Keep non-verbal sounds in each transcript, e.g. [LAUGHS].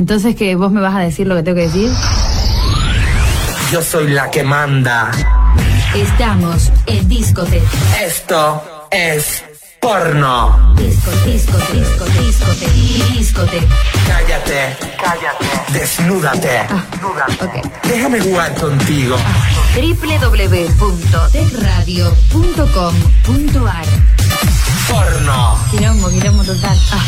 Entonces, que ¿Vos me vas a decir lo que tengo que decir? Yo soy la que manda. Estamos en Discote. Esto es porno. Disco, disco, disco, discote, discote. Cállate, cállate. Desnúdate. Ah, ok. Déjame jugar contigo. www.tecradio.com.ar Porno. Quilombo, quilombo total. Ah.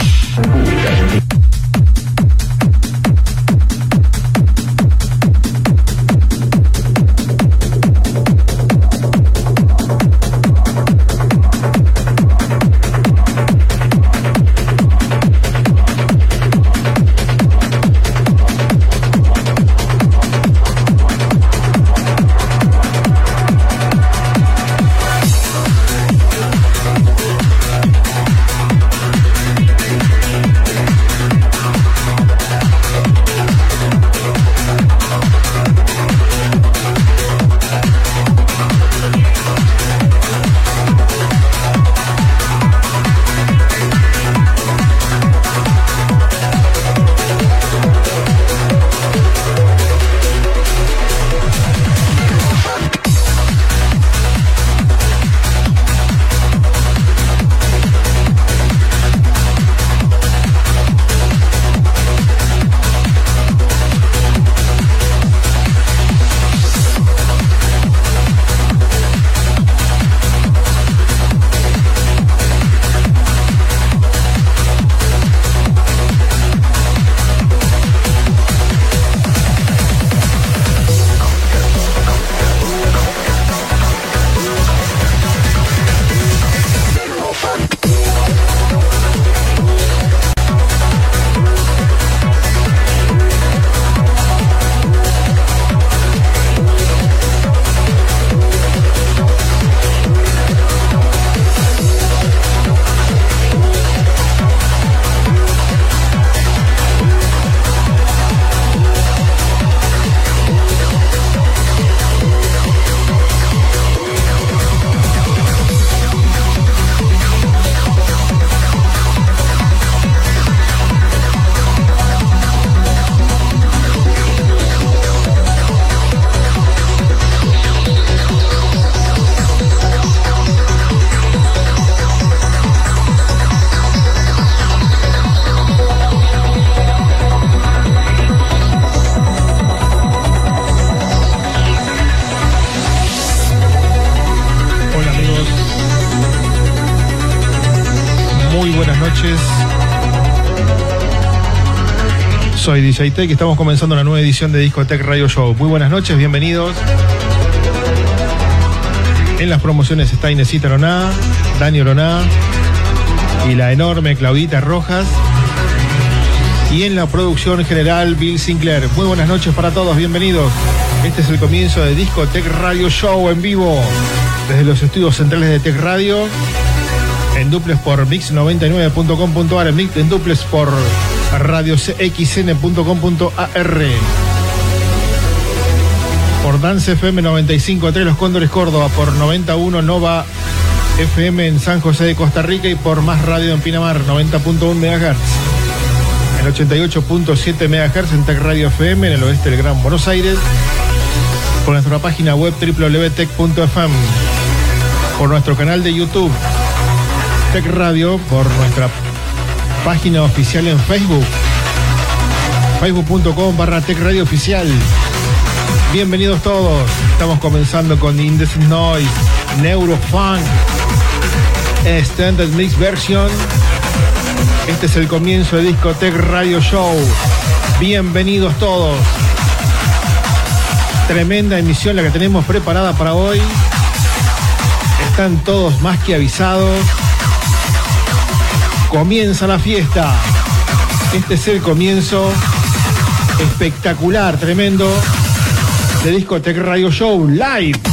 Soy DJ Tech y estamos comenzando una nueva edición de Discotech Radio Show. Muy buenas noches, bienvenidos. En las promociones está Inesita Roná, Dani Roná y la enorme Claudita Rojas. Y en la producción general, Bill Sinclair. Muy buenas noches para todos, bienvenidos. Este es el comienzo de Discotech Radio Show en vivo desde los estudios centrales de Tech Radio en duples por mix99.com.ar, en, mix- en duples por radiocxn.com.ar, por Dance FM 95.3 Los Cóndores Córdoba, por 91 Nova FM en San José de Costa Rica. Y por Más Radio en Pinamar 90.1 MHz. En 88.7 MHz en Tech Radio FM en el oeste del Gran Buenos Aires, por nuestra página web www.tech.fm, por nuestro canal de YouTube Tech Radio, por nuestra página oficial en Facebook, facebook.com barra Tech Radio Oficial. Bienvenidos todos, estamos comenzando con Indecent Noise, Neurofunk, Standard Mix Version. Este es el comienzo de Discotech Radio Show. Bienvenidos todos. Tremenda emisión la que tenemos preparada para hoy. Están todos más que avisados. Comienza la fiesta. Este es el comienzo espectacular, tremendo de Discotech Radio Show Live.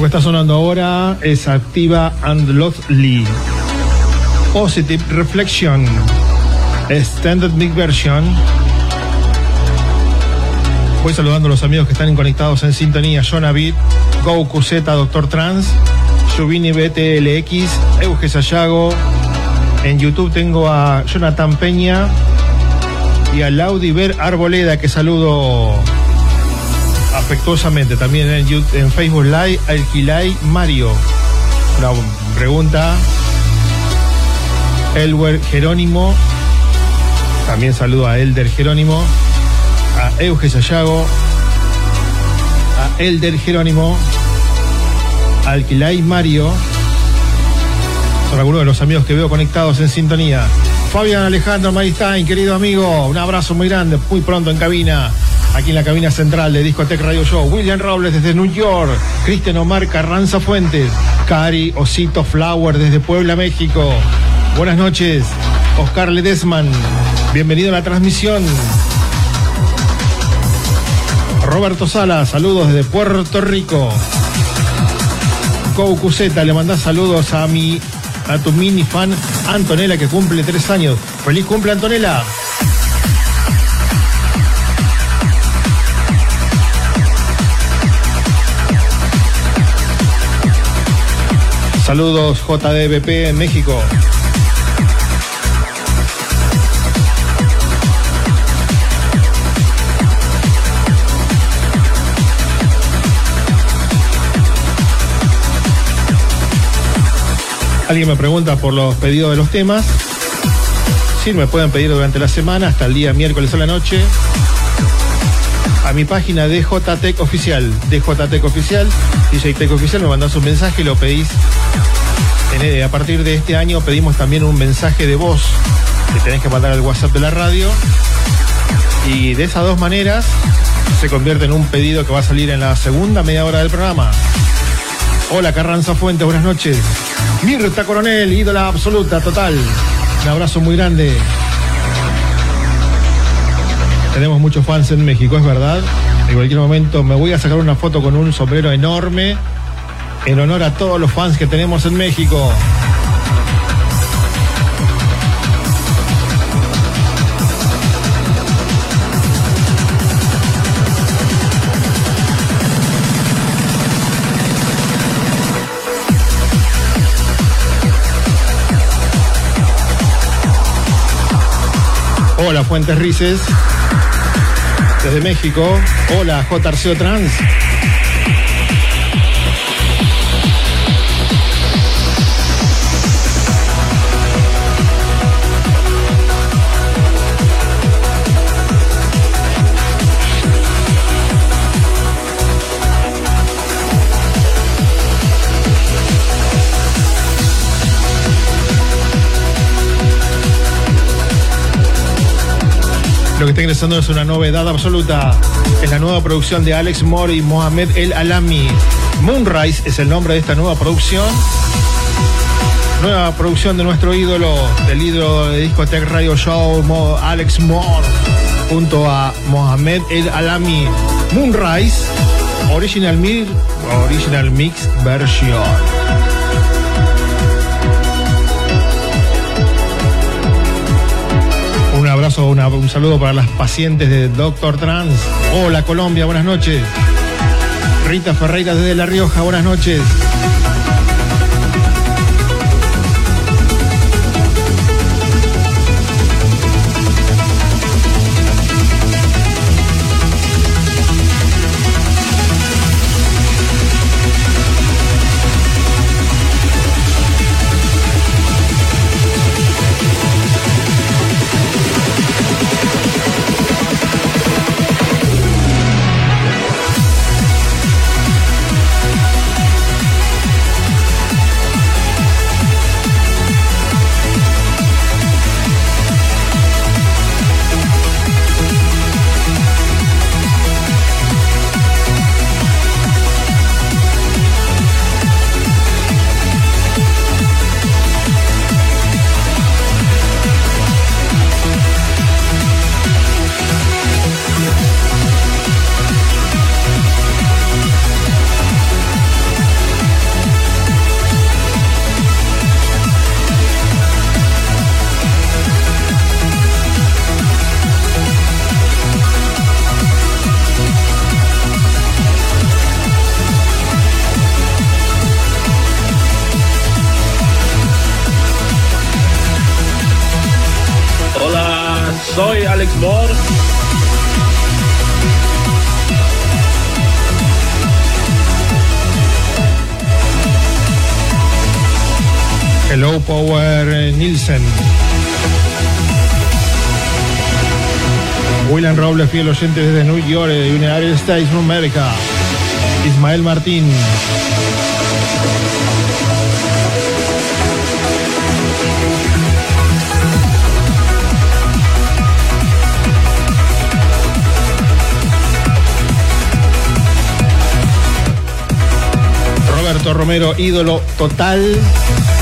Que está sonando ahora es Activa and Lovely. Positive Reflection. Extended Big Version. Voy saludando a los amigos que están conectados en sintonía. Jonavit, Goku Z, Doctor Trans, Yubini BTLX, Euge Sayago. En YouTube tengo a Jonathan Peña y a Laudiver Arboleda, que saludo afectuosamente. También en, Facebook Live, Alquilay Mario. Una pregunta. Elwer Jerónimo. También saludo a Elder Jerónimo a Euge Sayago, a Elder Jerónimo, a Alquilay Mario. Son algunos de los amigos que veo conectados en sintonía. Fabián Alejandro Maristain, querido amigo, un abrazo muy grande, muy pronto en cabina, aquí en la cabina central de Discotech Radio Show. William Robles desde New York, Cristian Omar Carranza Fuentes, Cari Osito Flower desde Puebla, México. Buenas noches, Oscar Ledesman, bienvenido a la transmisión. Roberto Sala, saludos desde Puerto Rico. Cuseta, le mandás saludos a mi a tu mini fan Antonella que cumple tres años. Feliz cumple Antonella. Saludos JDBP en México. Alguien me pregunta por los pedidos de los temas. Sí, me pueden pedir durante la semana hasta el día miércoles a la noche. A mi página de JTEC Oficial, de JTEC Oficial, DJ Tech Oficial, me mandás un mensaje y lo pedís. a partir de este año pedimos también un mensaje de voz que tenés que mandar al WhatsApp de la radio. Y de esas dos maneras se convierte en un pedido que va a salir en la segunda media hora del programa. Hola Carranza Fuentes, buenas noches. Mirta Coronel, ídola absoluta, total. Un abrazo muy grande. Tenemos muchos fans en México, es verdad. En cualquier momento me voy a sacar una foto con un sombrero enorme en honor a todos los fans que tenemos en México. Hola Fuentes Rices. Desde México. Hola J. Trans. Lo que está ingresando es una novedad absoluta. Es la nueva producción de Alex Moore y Mohamed El Alami. Moonrise es el nombre de esta nueva producción. Nueva producción de nuestro ídolo, del ídolo de Discotech Radio Show, Alex Moore, junto a Mohamed El Alami. Moonrise, Original Original Mix Version. Un saludo para las pacientes de Doctor Trans. Hola Colombia, buenas noches. Rita Ferreira desde La Rioja, buenas noches. Fiel oyente desde New York, de United States of America. Ismael Martín. Roberto Romero, ídolo total.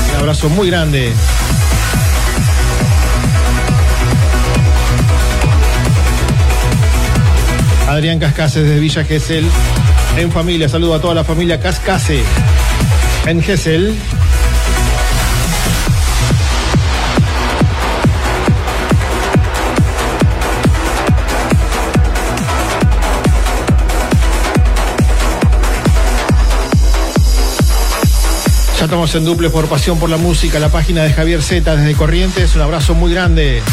Un abrazo muy grande. Adrián Cascase desde Villa Gesell. En familia, saludo a toda la familia Cascase. En Gesell. Ya estamos en duple por pasión por la música, la página de Javier Z desde Corrientes. Un abrazo muy grande.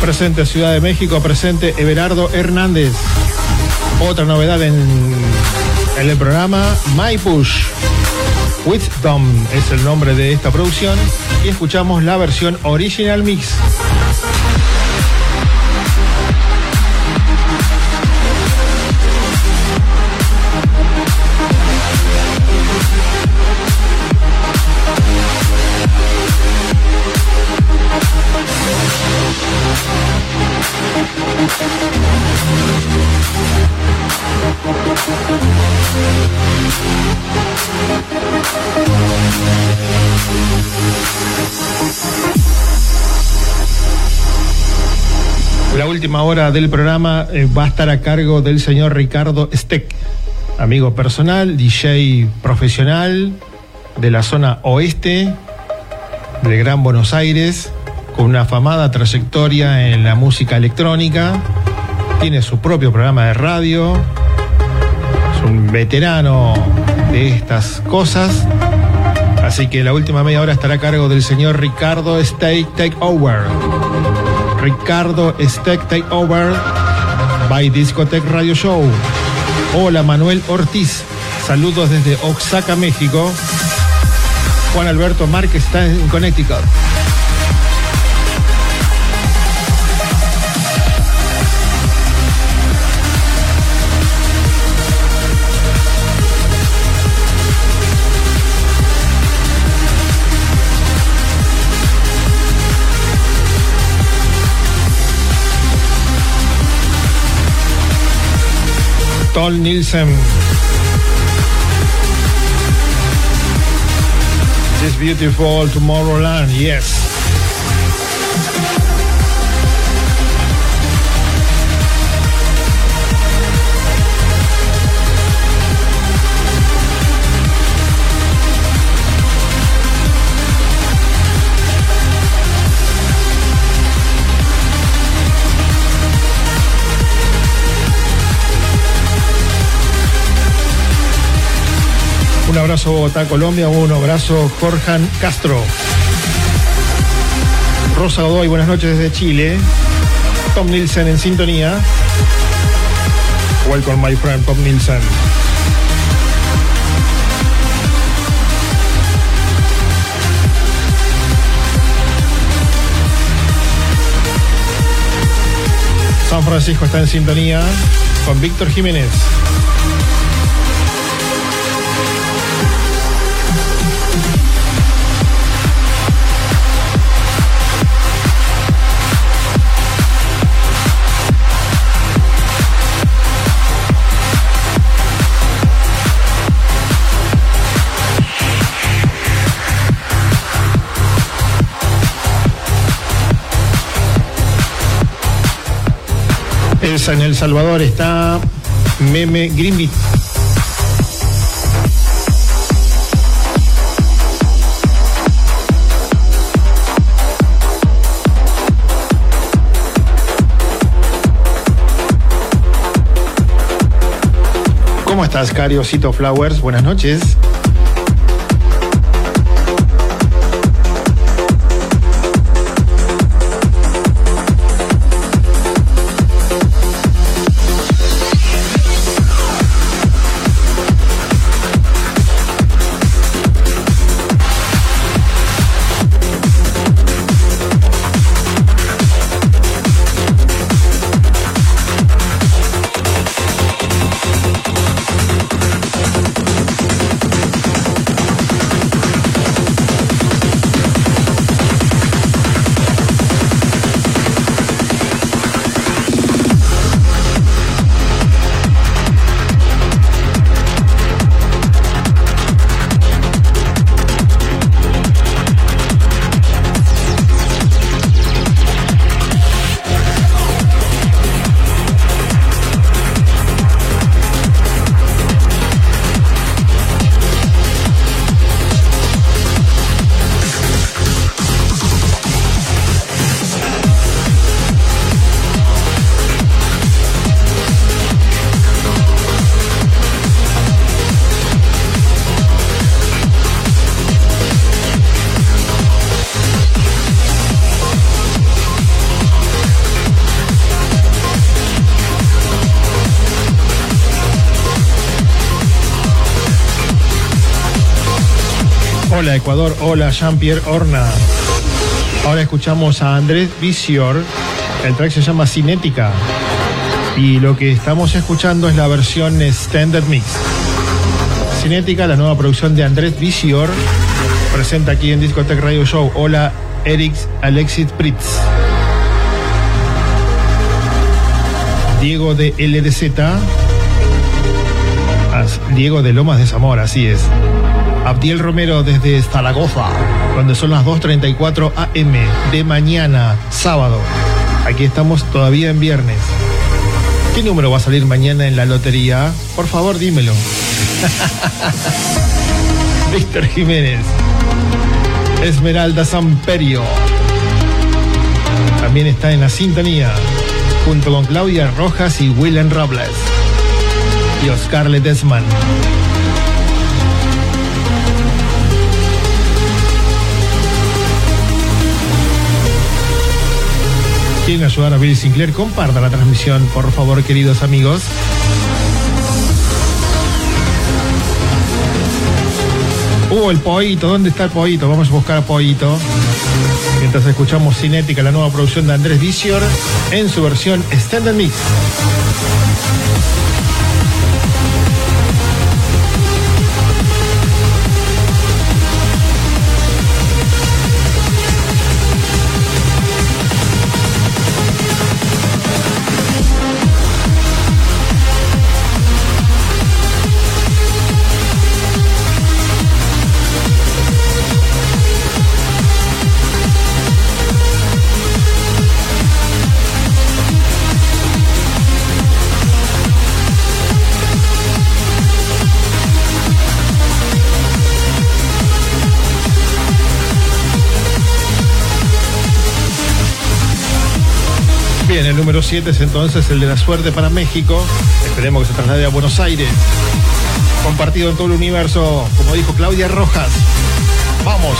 Presente Ciudad de México, presente Everardo Hernández. Otra novedad en, el programa My Push. Wisdom es el nombre de esta producción y escuchamos la versión original mix. La última hora del programa eh, va a estar a cargo del señor Ricardo Steck, amigo personal, DJ profesional de la zona oeste de Gran Buenos Aires, con una afamada trayectoria en la música electrónica, tiene su propio programa de radio, es un veterano de estas cosas. Así que la última media hora estará a cargo del señor Ricardo Steak Takeover. Ricardo Steak Takeover by Discotech Radio Show. Hola Manuel Ortiz, saludos desde Oaxaca, México. Juan Alberto Márquez está en Connecticut. Tol Nielsen. This beautiful Tomorrowland, yes. Un abrazo Bogotá, Colombia. Un abrazo Jorjan Castro. Rosa Godoy, buenas noches desde Chile. Tom Nielsen en sintonía. Welcome my friend Tom Nielsen. San Francisco está en sintonía con Víctor Jiménez. En El Salvador está Meme Greenbit. ¿Cómo estás, Cariocito Flowers? Buenas noches. Ecuador, hola Jean-Pierre Horna. Ahora escuchamos a Andrés Visior. El track se llama Cinética. Y lo que estamos escuchando es la versión Standard Mix. Cinética, la nueva producción de Andrés Visior, presenta aquí en Discotech Radio Show. Hola Eric Alexis Pritz. Diego de LDZ. Diego de Lomas de Zamora, así es. Abdiel Romero desde Zaragoza, donde son las 2.34 am de mañana, sábado. Aquí estamos todavía en viernes. ¿Qué número va a salir mañana en la lotería? Por favor, dímelo. [LAUGHS] Víctor Jiménez. Esmeralda Samperio. También está en la sintonía, junto con Claudia Rojas y Willem Robles. Y Oscar Ledesman. Quieren ayudar a Bill Sinclair, comparta la transmisión, por favor, queridos amigos. Uh, el pollito, ¿dónde está el pollito? Vamos a buscar a pollito. Mientras escuchamos Cinética, la nueva producción de Andrés Visior, en su versión Standard Mix. Número 7 es entonces el de la suerte para México. Esperemos que se traslade a Buenos Aires. Compartido en todo el universo, como dijo Claudia Rojas. Vamos.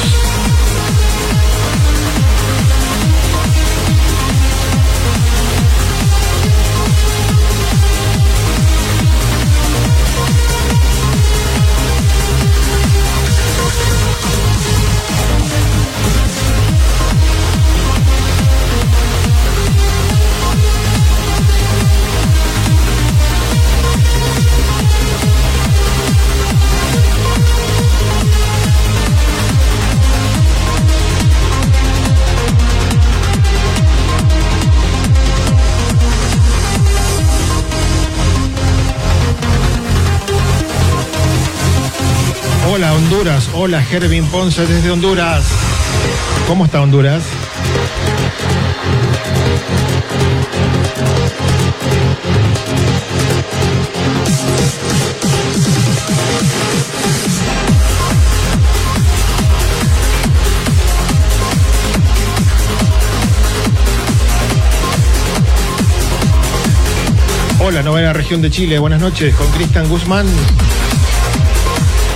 Hola Gervin Ponce desde Honduras. ¿Cómo está Honduras? Hola la novena región de Chile. Buenas noches con Cristian Guzmán.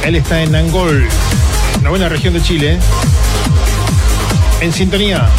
Él está en Angol, novena región de Chile. En sintonía.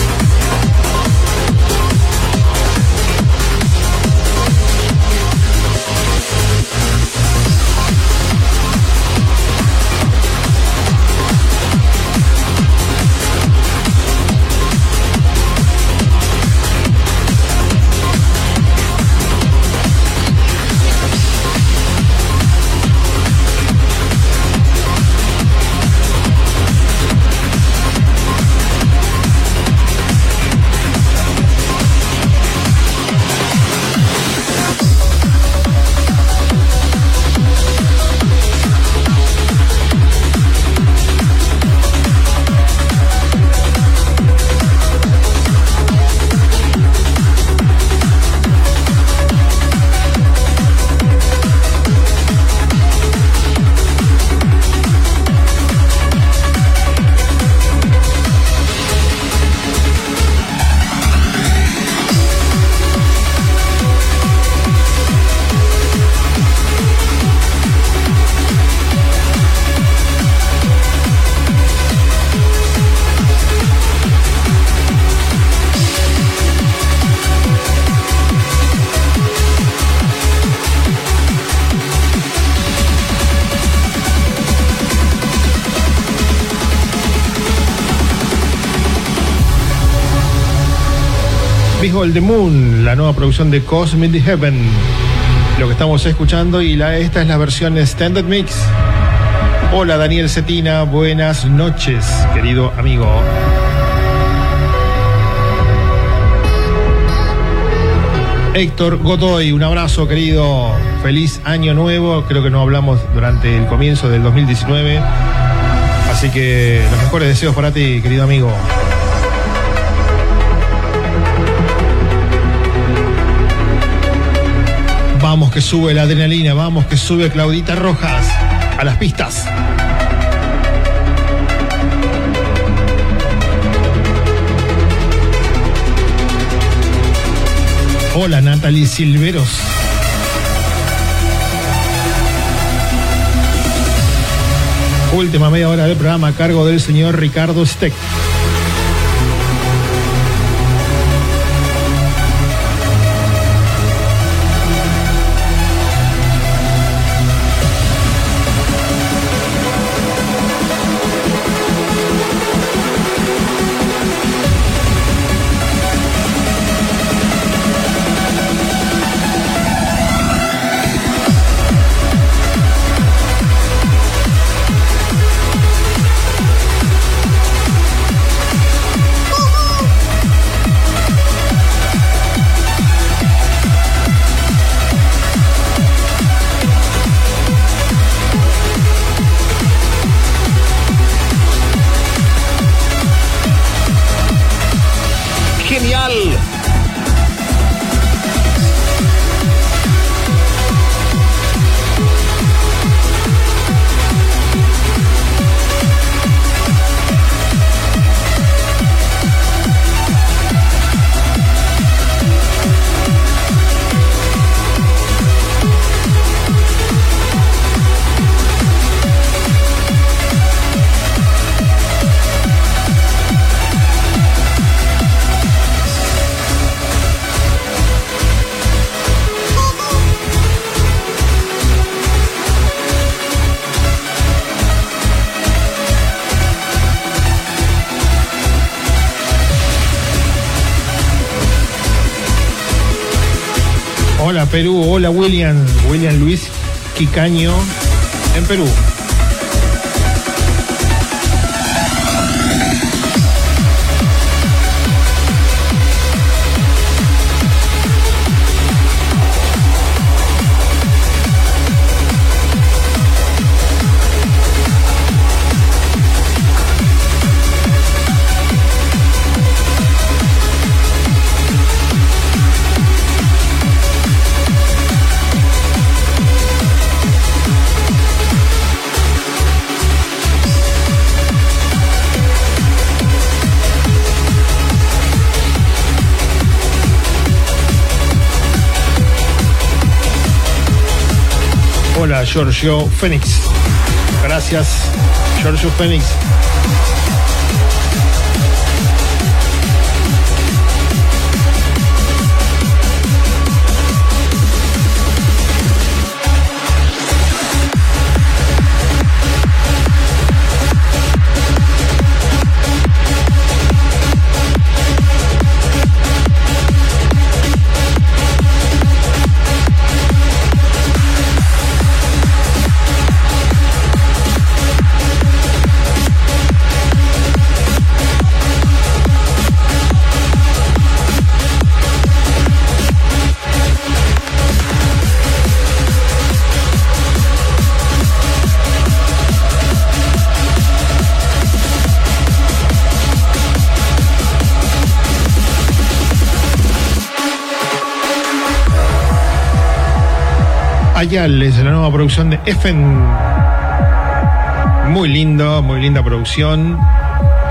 The Moon, la nueva producción de Cosmic Heaven. Lo que estamos escuchando y esta es la versión Standard Mix. Hola Daniel Cetina, buenas noches, querido amigo. Héctor Godoy, un abrazo querido, feliz año nuevo, creo que no hablamos durante el comienzo del 2019, así que los mejores deseos para ti, querido amigo. Que sube la adrenalina, vamos que sube Claudita Rojas a las pistas. Hola Natalie Silveros. Última media hora del programa a cargo del señor Ricardo Steck. Perú, hola William, William Luis Quicaño en Perú. Hola, Giorgio Fénix. Gracias, Giorgio Fénix. Ayales, la nueva producción de Effen. Muy lindo, muy linda producción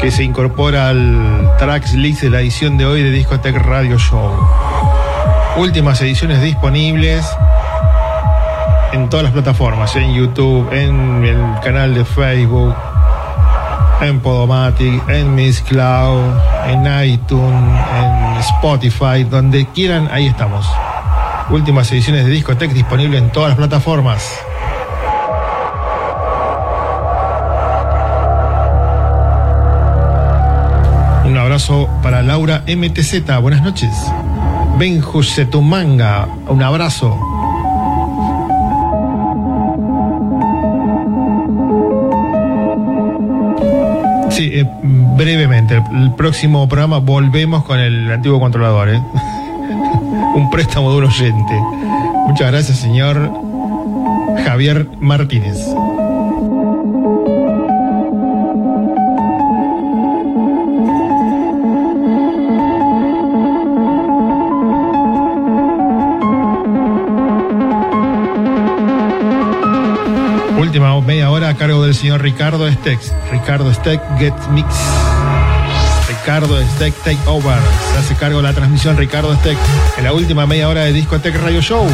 que se incorpora al tracks list de la edición de hoy de Discotech Radio Show. Últimas ediciones disponibles en todas las plataformas, en YouTube, en el canal de Facebook, en Podomatic, en Miss Cloud, en iTunes, en Spotify, donde quieran, ahí estamos. Últimas ediciones de Discotech disponible en todas las plataformas. Un abrazo para Laura MTZ. Buenas noches. Benju Setumanga. Un abrazo. Sí, eh, brevemente. El próximo programa volvemos con el antiguo controlador. ¿eh? Un préstamo de un oyente. Muchas gracias, señor Javier Martínez. Última media hora a cargo del señor Ricardo Stex. Ricardo Steck Get Mix. Ricardo Steck Take Over. Se hace cargo de la transmisión Ricardo Steck en la última media hora de Discotech Radio Show.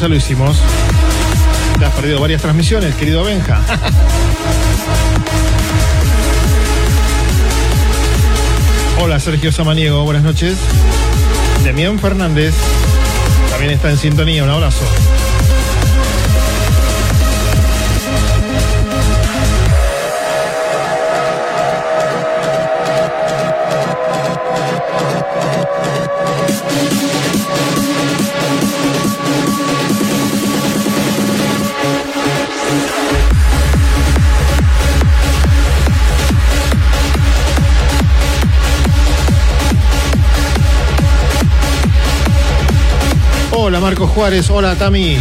Ya lo hicimos. Te has perdido varias transmisiones, querido Benja. [LAUGHS] Hola, Sergio Samaniego, buenas noches. Demián Fernández también está en sintonía, un abrazo. Hola Marco Juárez, hola Tami.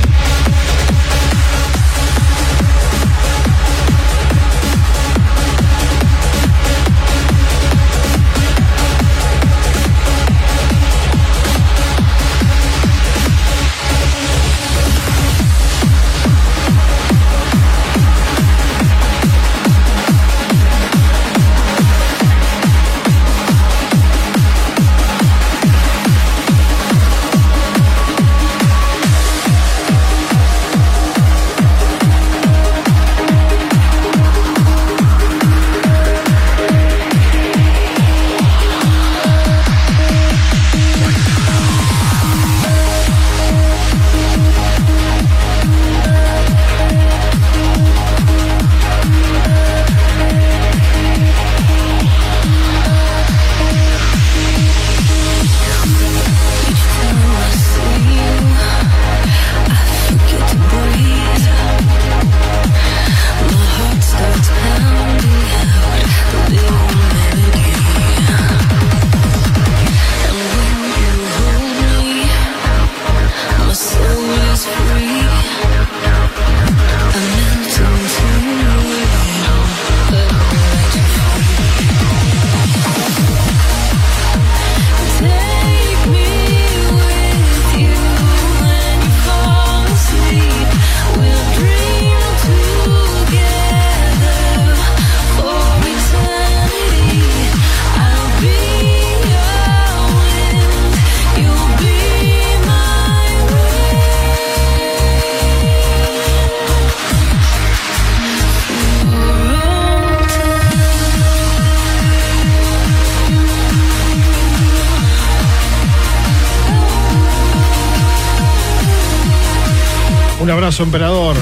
Abrazo, emperador.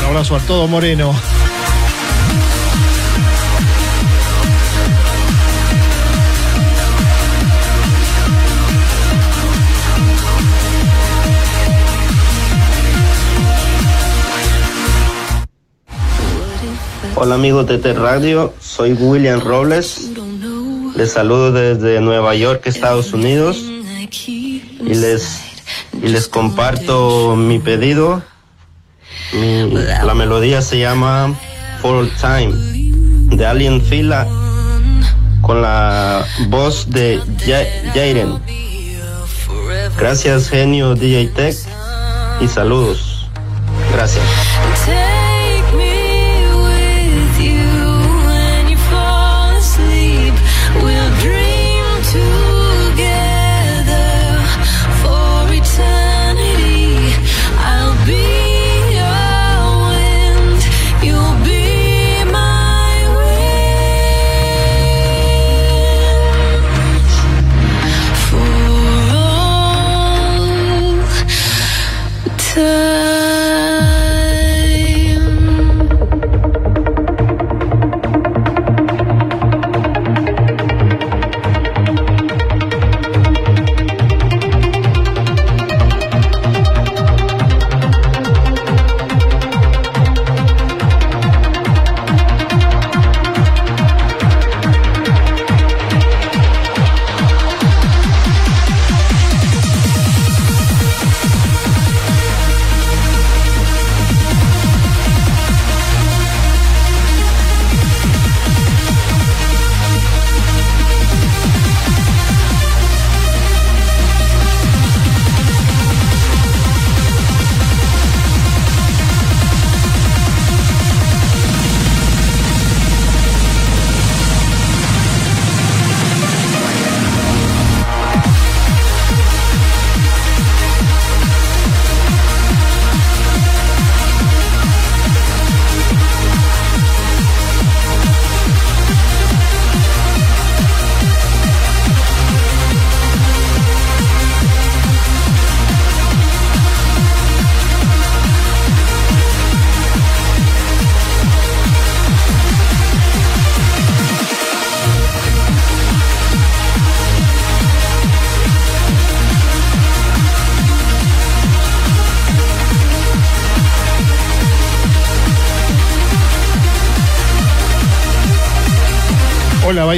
Un abrazo a todo Moreno. Hola amigos de T Radio, soy William Robles. Les saludo desde Nueva York, Estados Unidos. Y les, y les comparto mi pedido. La melodía se llama For All Time de Alien Fila con la voz de Ja- Jaden. Gracias genio DJ Tech y saludos. Gracias.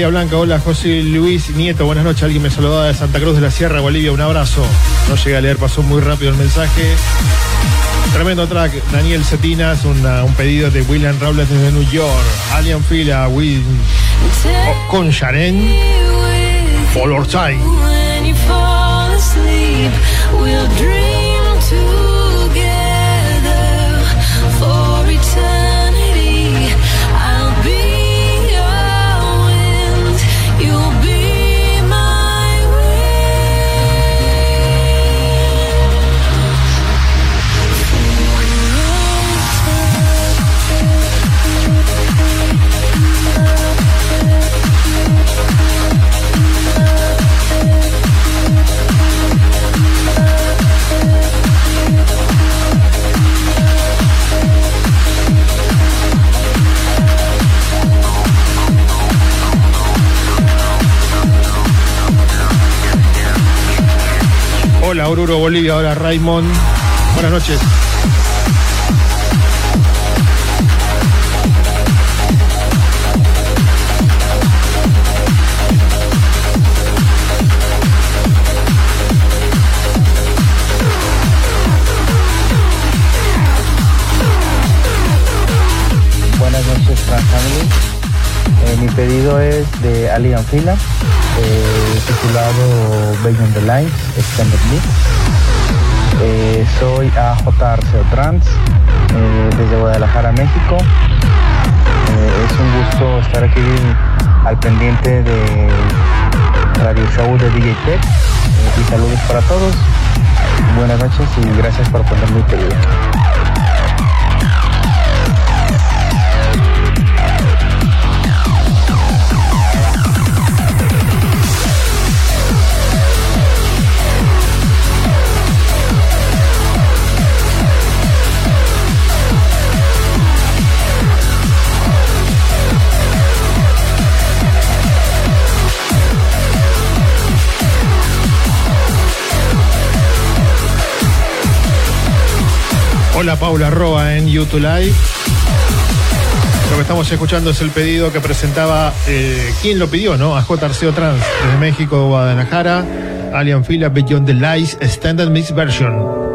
Blanca, hola José Luis Nieto, buenas noches. Alguien me saludaba de Santa Cruz de la Sierra, Bolivia, un abrazo. No llegué a leer, pasó muy rápido el mensaje. Tremendo track, Daniel Cetinas, una- un pedido de William Robles desde New York. Alien Fila, Will, oh, con Sharon, Bolivia, hola Raymond. Buenas noches. Buenas noches. Eh, mi pedido es de Ali Anfila, eh, titulado Beyond the Lines, Extended Mix. Eh, soy AJ Arceo Trans, eh, desde Guadalajara, México. Eh, es un gusto estar aquí al pendiente del radio show de DJ Tech. Eh, y saludos para todos. Buenas noches y gracias por poner mi pedido. Hola Paula Roa en YouTube Live. Lo que estamos escuchando es el pedido que presentaba, eh, ¿quién lo pidió, no? A J. Arceo Trans, desde México, Guadalajara, Alien Fila, Beyond the Lies, Standard Mix Version.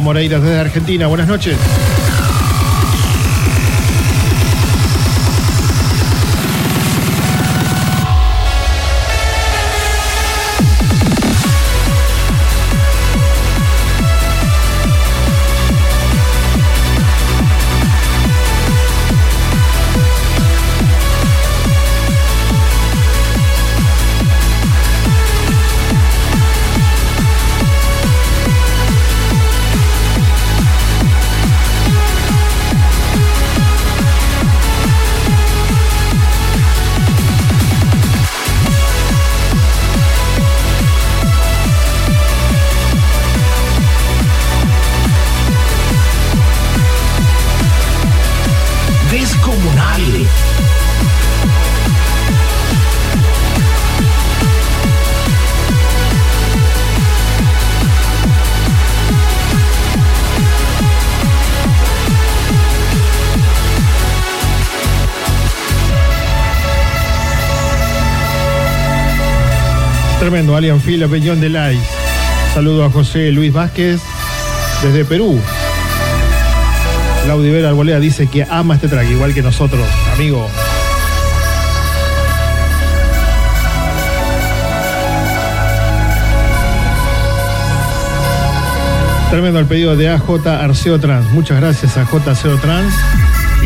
Hola Gustavo Moreira desde Argentina. Buenas noches. Alien Fila, Beyond the Lies. Saludo a José Luis Vázquez desde Perú. Laudi Vera Arboleda dice que ama este track, igual que nosotros, amigo. Tremendo el pedido de AJ Arceo Trans. Muchas gracias a AJ Arceo Trans.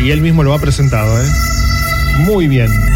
Y él mismo lo ha presentado, ¿eh? Muy bien.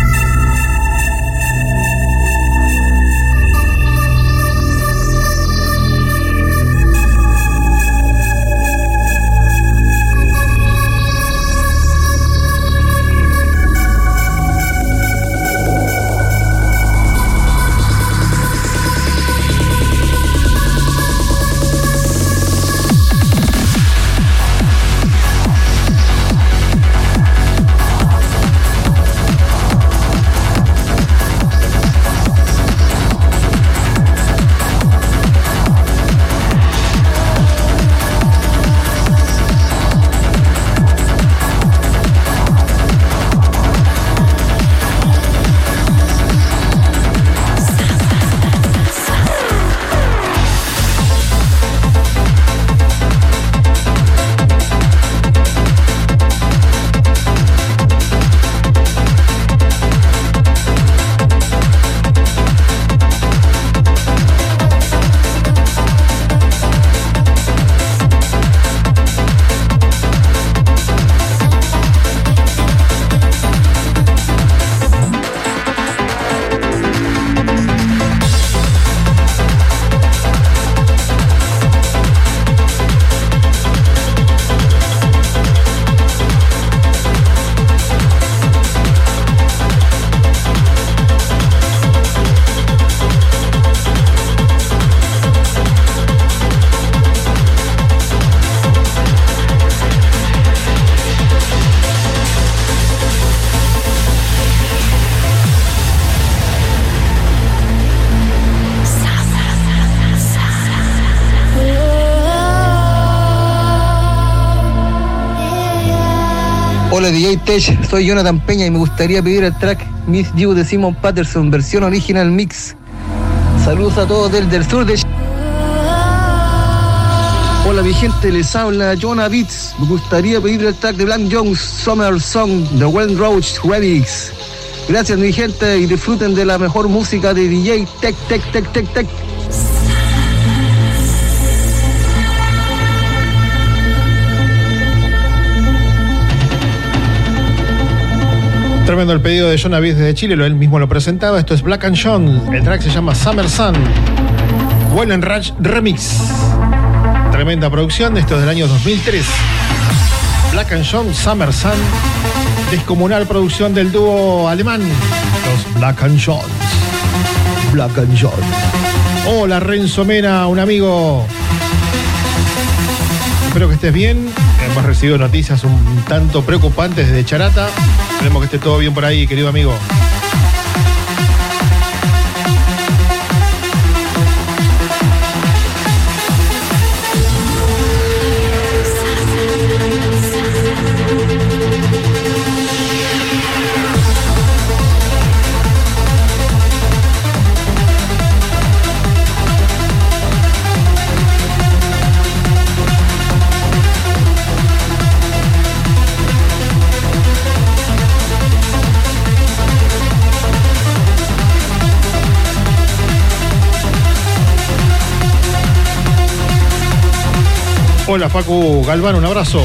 Soy Jonathan Peña y me gustaría pedir el track Miss You de Simon Patterson, versión original mix. Saludos a todos del, del sur de Hola mi gente, les habla Jonah Beats. Me gustaría pedir el track de Blank Jones Summer Song de Well Roach Remix. Gracias mi gente y disfruten de la mejor música de DJ Tech Tech Tech Tech Tech. Tremendo el pedido de John Avis desde Chile, él mismo lo presentaba. Esto es Black and John. El track se llama Summer Sun. Well and Remix. Tremenda producción, esto es del año 2003. Black and John, Summer Sun. Descomunal producción del dúo alemán. Los Black and Johns. Black and John. Hola Renzo Mena, un amigo. Espero que estés bien. Hemos recibido noticias un tanto preocupantes desde Charata. Esperemos que esté todo bien por ahí, querido amigo. Hola Facu Galván, un abrazo.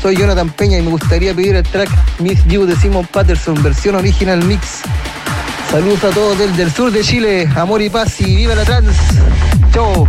Soy Jonathan Peña y me gustaría pedir el track Miss You de Simon Patterson, versión original mix. Saludos a todos del, del sur de Chile, amor y paz y viva la trans. Chao.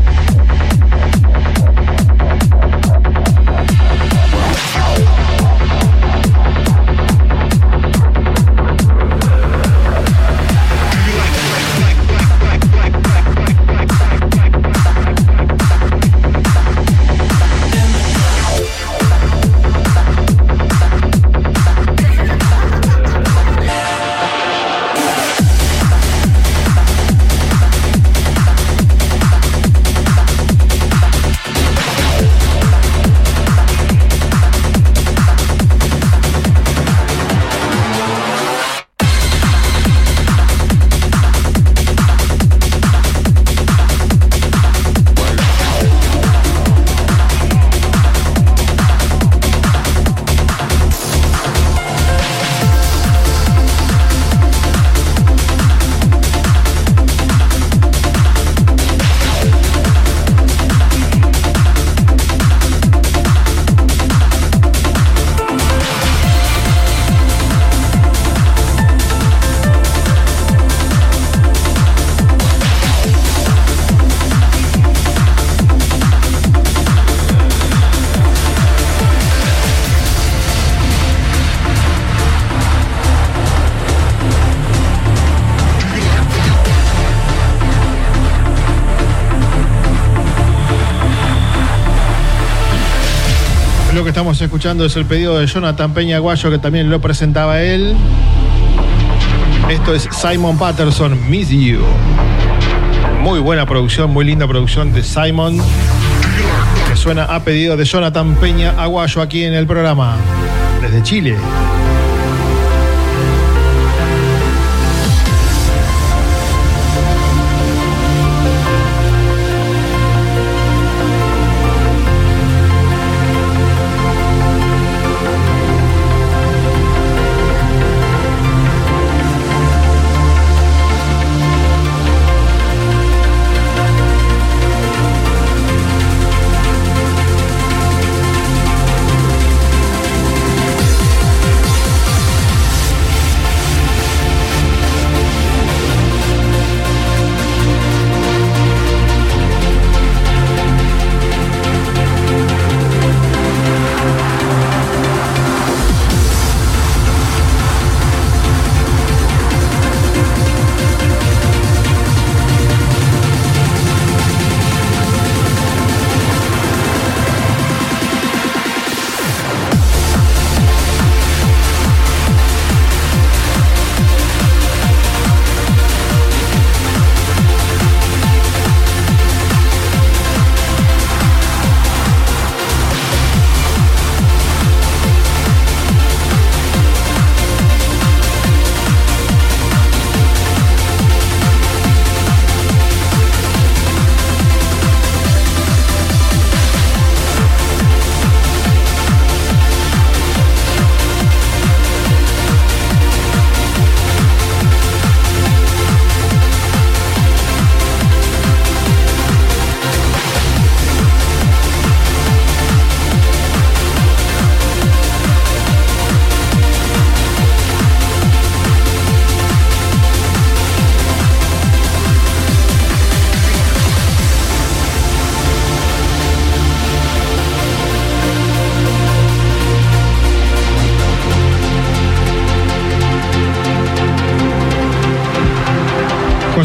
Lo que estamos escuchando es el pedido de Jonathan Peña Guayo, que también lo presentaba él. Esto es Simon Patterson, Miss You. Muy buena producción, muy linda producción de Simon, que suena a pedido de Jonathan Peña Aguayo aquí en el programa, desde Chile.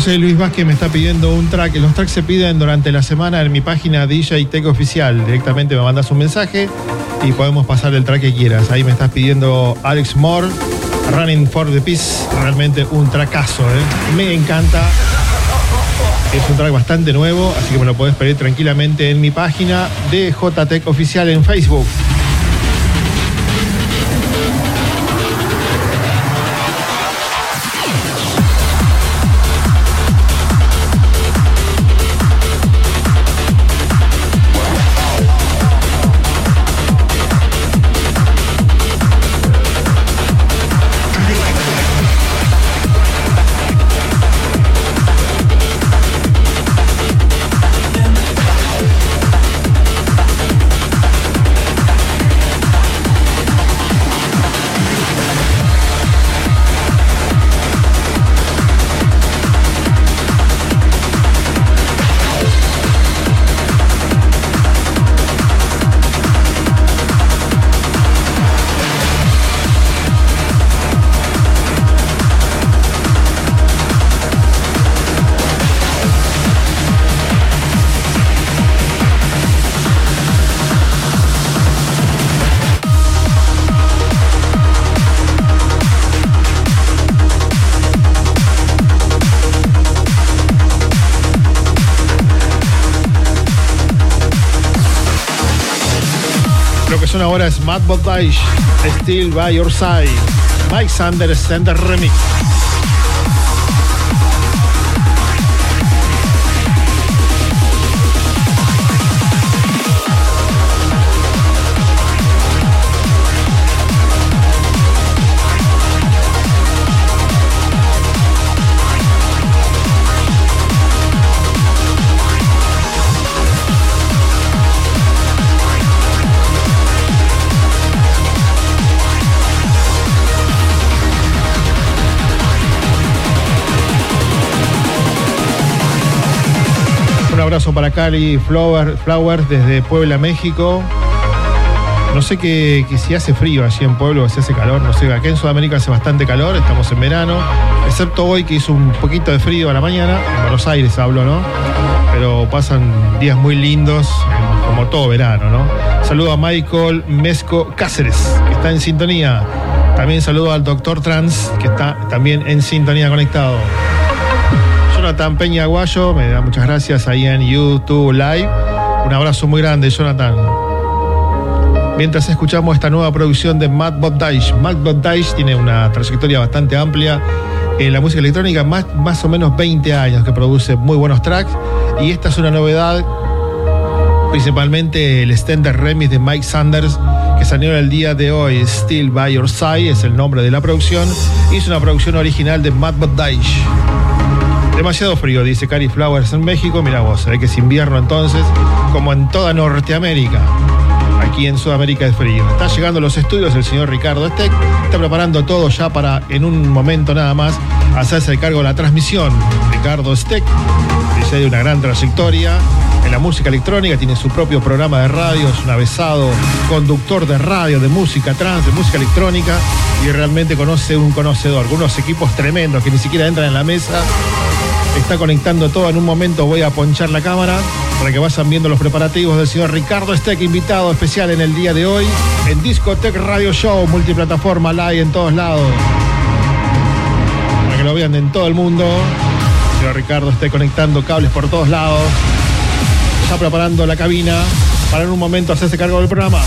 Luis Vázquez me está pidiendo un track. Los tracks se piden durante la semana en mi página DJ Tech Oficial. Directamente me mandas un mensaje y podemos pasar el track que quieras. Ahí me estás pidiendo Alex Moore, Running for the Peace. Realmente un trackazo, ¿eh? Me encanta. Es un track bastante nuevo, así que me lo podés pedir tranquilamente en mi página de JTech Oficial en Facebook. Son ahora es Matt Bodice, Still by Your Side, Mike Sanders Standard Remix. Abrazo para Cali Flower, Flowers desde Puebla, México. No sé que, que si hace frío allí en Pueblo o si hace calor, no sé, acá en Sudamérica hace bastante calor, estamos en verano, excepto hoy que hizo un poquito de frío a la mañana, en Buenos Aires hablo, ¿no? Pero pasan días muy lindos, como todo verano, ¿no? Saludo a Michael Mesco Cáceres, que está en sintonía. También saludo al doctor Trans, que está también en sintonía conectado. Jonathan Peña Aguayo, me da muchas gracias ahí en YouTube Live. Un abrazo muy grande, Jonathan. Mientras escuchamos esta nueva producción de Matt Bodice. Matt Bodice tiene una trayectoria bastante amplia en la música electrónica, más, más o menos 20 años que produce muy buenos tracks. Y esta es una novedad, principalmente el Standard Remix de Mike Sanders, que salió el día de hoy. Still by Your Side es el nombre de la producción. Y es una producción original de Matt Bodice. Demasiado frío, dice Cari Flowers en México. Mira vos, se ve que es invierno entonces, como en toda Norteamérica. Aquí en Sudamérica es frío. Está llegando a los estudios el señor Ricardo Steck. Está preparando todo ya para en un momento nada más hacerse el cargo de la transmisión. Ricardo Steck, dice de una gran trayectoria en la música electrónica, tiene su propio programa de radio, es un avesado conductor de radio, de música trans, de música electrónica y realmente conoce un conocedor, con unos equipos tremendos que ni siquiera entran en la mesa. Está conectando todo. En un momento voy a ponchar la cámara para que vayan viendo los preparativos del señor Ricardo Steck, invitado especial en el día de hoy en Discotech Radio Show, multiplataforma live en todos lados. Para que lo vean en todo el mundo. El señor Ricardo esté conectando cables por todos lados. Está preparando la cabina para en un momento hacerse cargo del programa.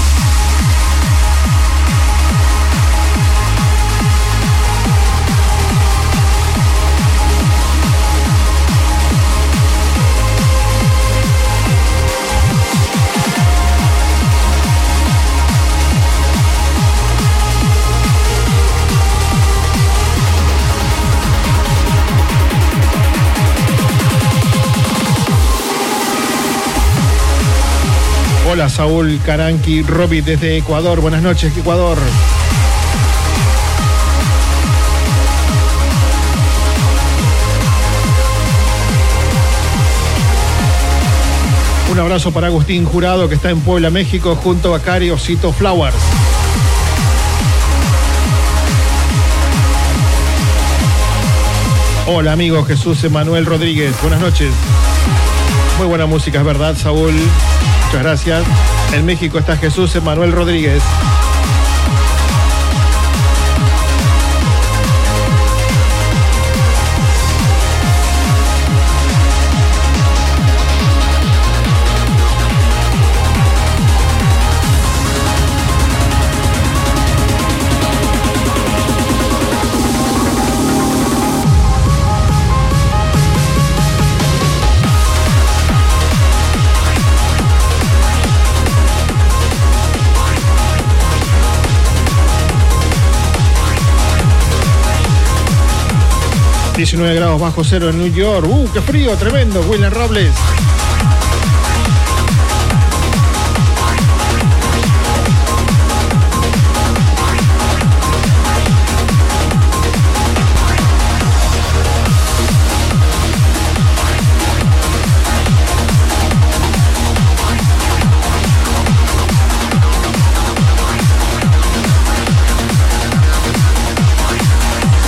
Hola Saúl Caranqui, Robbie desde Ecuador. Buenas noches, Ecuador. Un abrazo para Agustín Jurado que está en Puebla, México, junto a Cari Osito Flowers. Hola amigo Jesús Emanuel Rodríguez, buenas noches. Muy buena música, es verdad, Saúl. Muchas gracias. En México está Jesús Emanuel Rodríguez. ...19 grados bajo cero en New York. ¡Uh, qué frío! Tremendo. William Robles.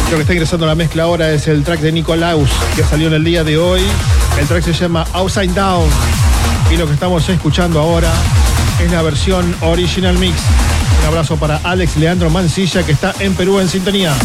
Lo que está ingresando a la mezcla ahora es el track de Nicolaus, que salió en el día de hoy. El track se llama Outside Down. Y lo que estamos escuchando ahora es la versión Original Mix. Un abrazo para Alex Leandro Mancilla, que está en Perú en sintonía.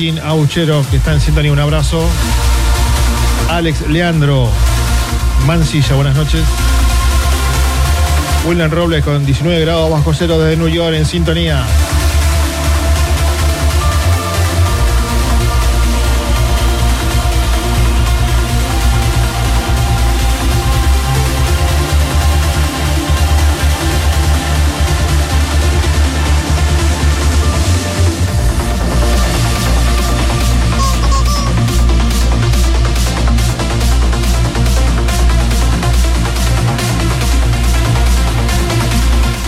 Martín Auchero, que está en sintonía, un abrazo. Alex Leandro Mancilla, buenas noches. William Robles con 19 grados bajo cero desde New York en sintonía.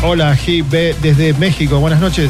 Hola, GB desde México. Buenas noches.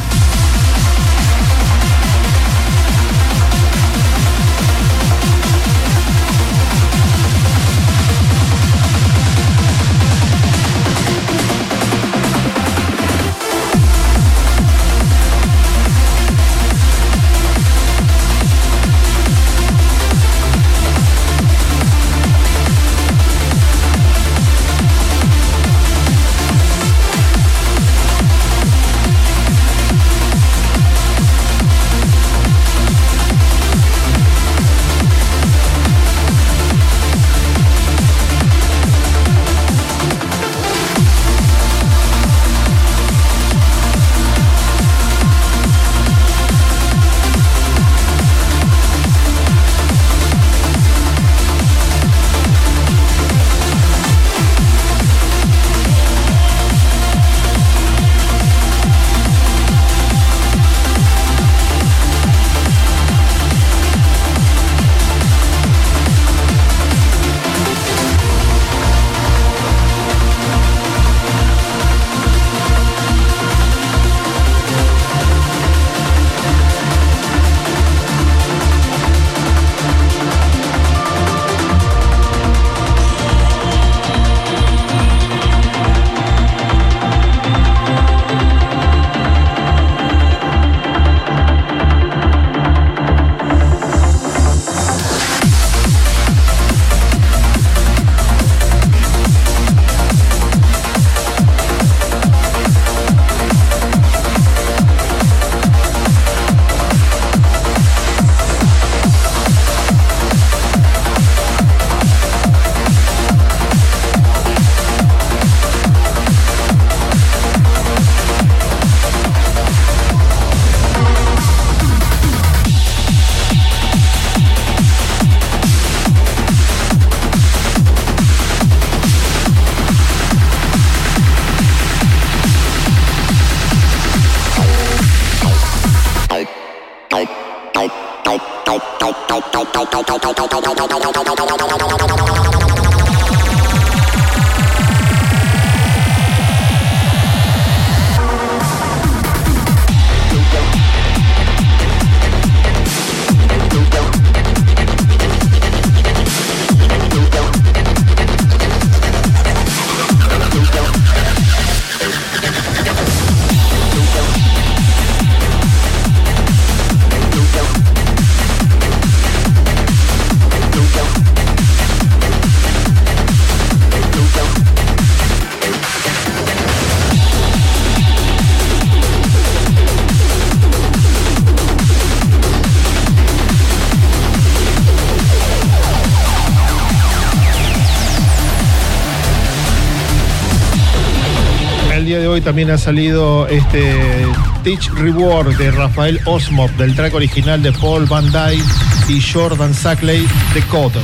También ha salido este Teach Reward de Rafael Osmop del track original de Paul Van Dyke y Jordan Sackley, The Code.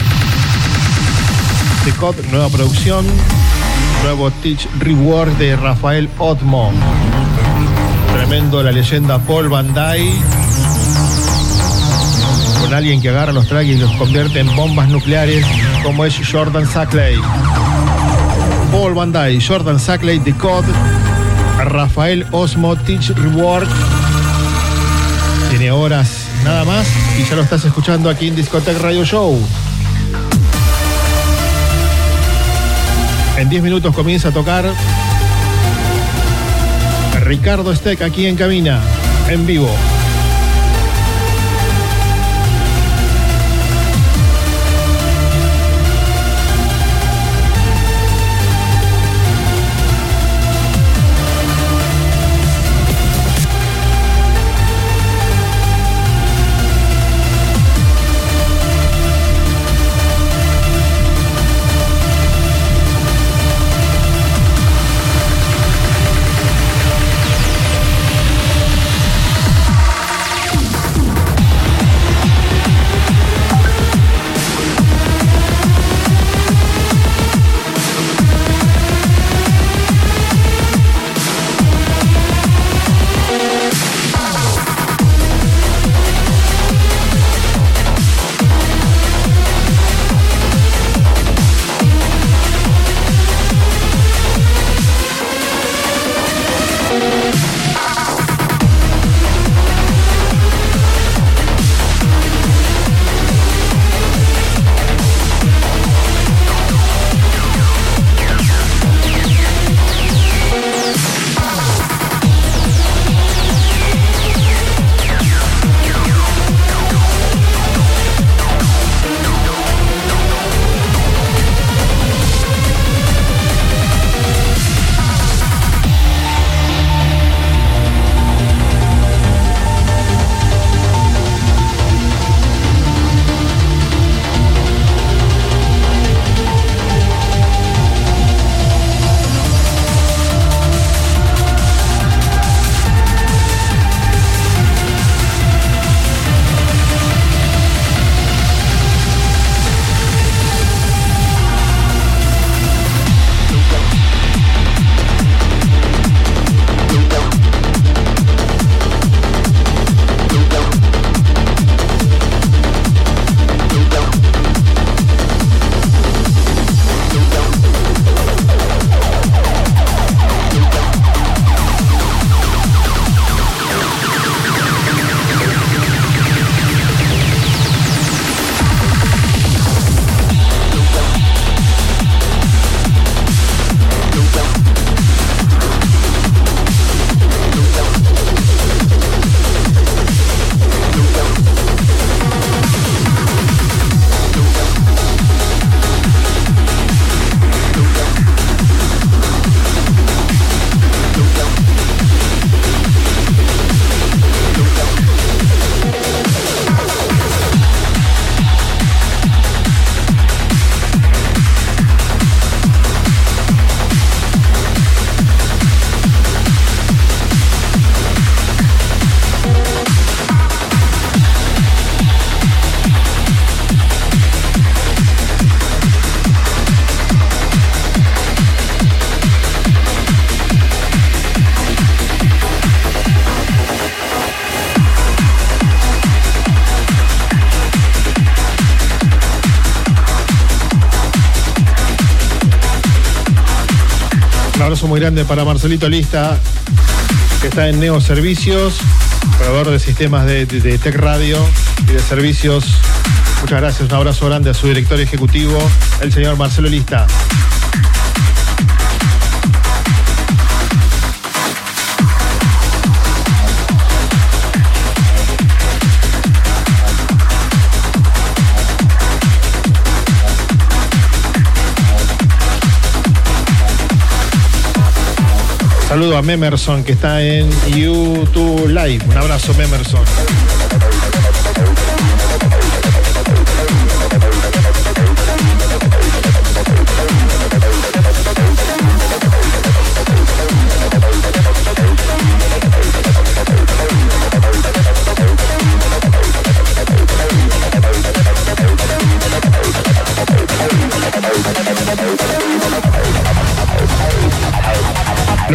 The Code, nueva producción, nuevo Teach Reward de Rafael Osmop. Tremendo la leyenda Paul Van Dyke. Con alguien que agarra los tracks y los convierte en bombas nucleares, como es Jordan Sackley. Paul Van Dyke, Jordan Sackley, The Code, Rafael Osmo, Teach Reward. Tiene horas nada más y ya lo estás escuchando aquí en Discotech Radio Show. En 10 minutos comienza a tocar Ricardo Steck aquí en cabina, en vivo. Abrazo muy grande para Marcelito Lista, que está en Neo Servicios, proveedor de sistemas de, de- de Tech Radio y de servicios. Muchas gracias, un abrazo grande a su director ejecutivo, el señor Marcelo Lista. Saludo a Memerson que está en YouTube Live. Un abrazo, Memerson.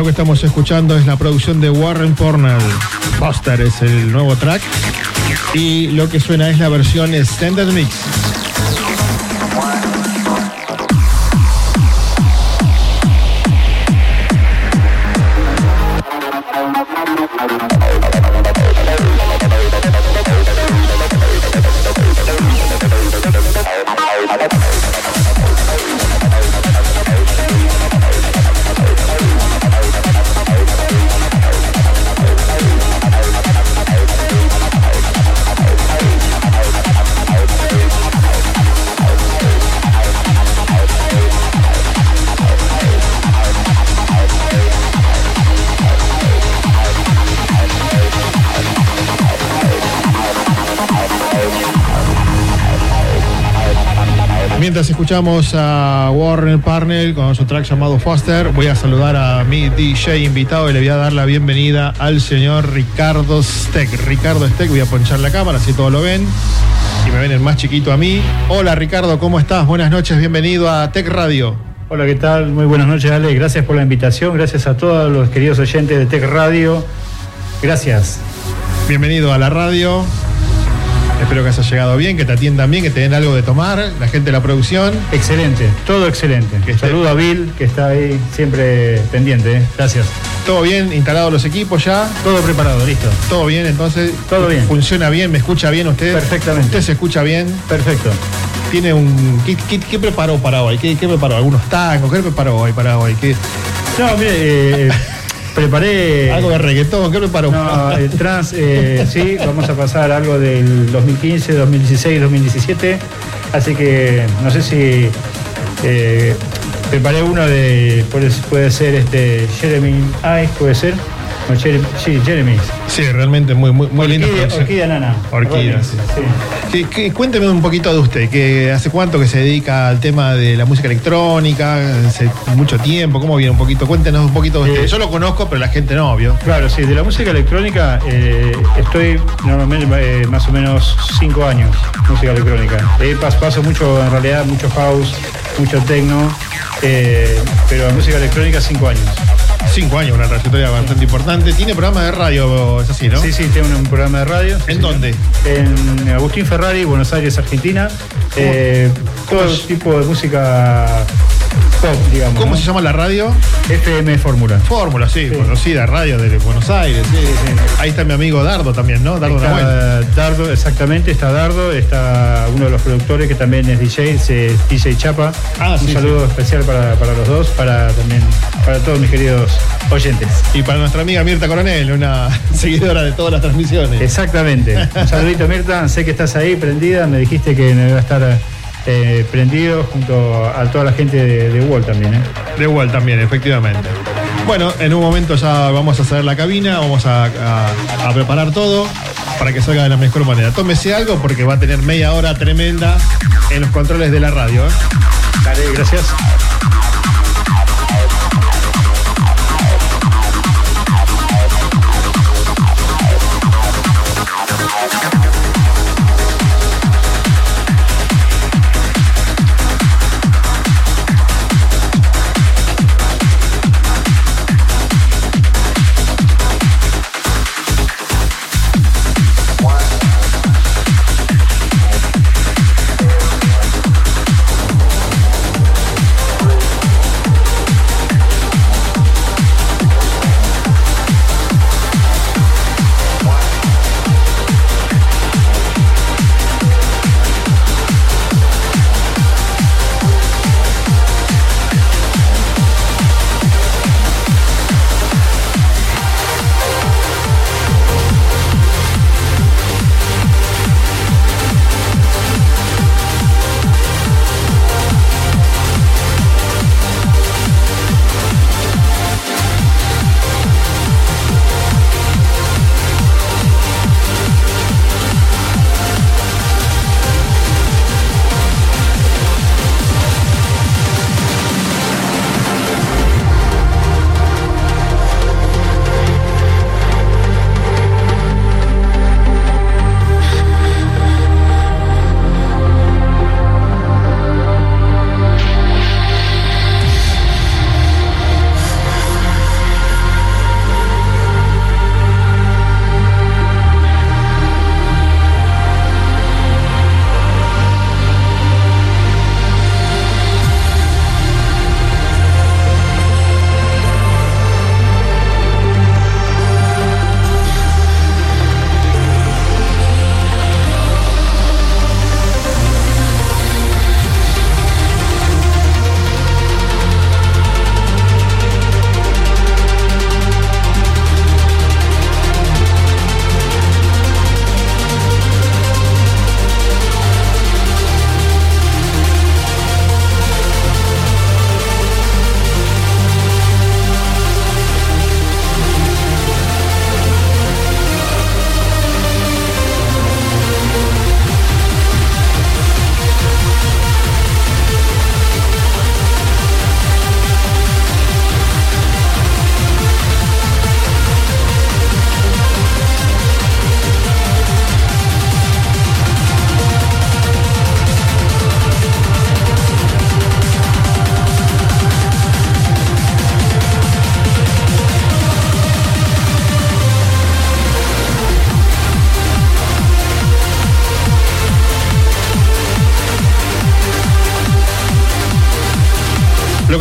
Que estamos escuchando es la producción de Warren Pornell. Foster es el nuevo track. Y lo que suena es la versión Extended Mix. Escuchamos a Warren Parnell con su track llamado Foster, voy a saludar a mi DJ invitado y le voy a dar la bienvenida al señor Ricardo Steck. Ricardo Steck, voy a ponchar la cámara, así todos lo ven. Y me ven el más chiquito a mí. Hola Ricardo, ¿cómo estás? Buenas noches, bienvenido a Tech Radio. Hola, ¿qué tal? Muy buenas noches, Ale. Gracias por la invitación. Gracias a todos los queridos oyentes de Tech Radio. Gracias. Bienvenido a la radio. Espero que hayas llegado bien, que te atiendan bien, que te den algo de tomar, la gente de la producción. Excelente, todo excelente. Que esté- Saludo a Bill, que está ahí siempre pendiente. ¿eh? Gracias. Todo bien, instalados los equipos ya. Todo preparado, listo. Todo bien, entonces. Todo bien. Funciona bien, me escucha bien usted. Perfectamente. Usted se escucha bien. Perfecto. Tiene un. ¿Qué, qué- qué preparó para hoy? ¿Qué, qué preparó? ¿Algunos tangos? ¿Qué preparó hoy para hoy? ¿Qué- No, mire, eh, [LAUGHS] preparé. ¿Algo de reggaetón? ¿Qué preparó? No, el trans, eh, sí, vamos a pasar algo del 2015, 2016, 2017. Así que no sé si eh, preparé uno de, puede, puede ser este Jeremy Ice, puede ser. No, Jeremy- sí, Jeremy. Sí, realmente muy, muy, muy linda Orquídea, producción. orquídea nana. Orquídea, sí. que- cuénteme un poquito de usted, que hace cuánto que se dedica al tema de la música electrónica, hace mucho tiempo, ¿cómo viene un poquito? Cuéntenos un poquito de usted. Eh, Yo lo conozco, pero la gente no, obvio. Claro, sí, de la música electrónica eh, estoy normalmente eh, más o menos cinco años música electrónica. Eh, pas- paso mucho, en realidad, mucho house, mucho techno, pero la música electrónica cinco años. Cinco años, una trayectoria bastante importante. Tiene programa de radio, es así, ¿no? Sí, sí, tengo un programa de radio. ¿En dónde? En Agustín Ferrari, Buenos Aires, Argentina. Eh, todo tipo de música pop, digamos. ¿Cómo ¿no? se llama la radio? FM Fórmula. Fórmula, sí, Sí. conocida, radio de Buenos Aires. Sí, sí. Ahí está mi amigo Dardo también, ¿no? Dardo. Está Dardo, exactamente, está Dardo, está uno de los productores que también es DJ, es DJ Chapa. Ah, Un saludo especial para, para los dos, para también para todos mis queridos oyentes. Y para nuestra amiga Mirta Coronel, una [LAUGHS] seguidora de todas las transmisiones. Exactamente. Un saludito Mirta, sé que estás ahí prendida, me dijiste que me iba a estar eh, prendido junto a toda la gente de, de Wall también. ¿eh? De igual también, efectivamente. Bueno, en un momento ya vamos a hacer la cabina, vamos a, a- a preparar todo para que salga de la mejor manera. Tómese algo porque va a tener media hora tremenda en los controles de la radio. ¿eh? Dale, gracias.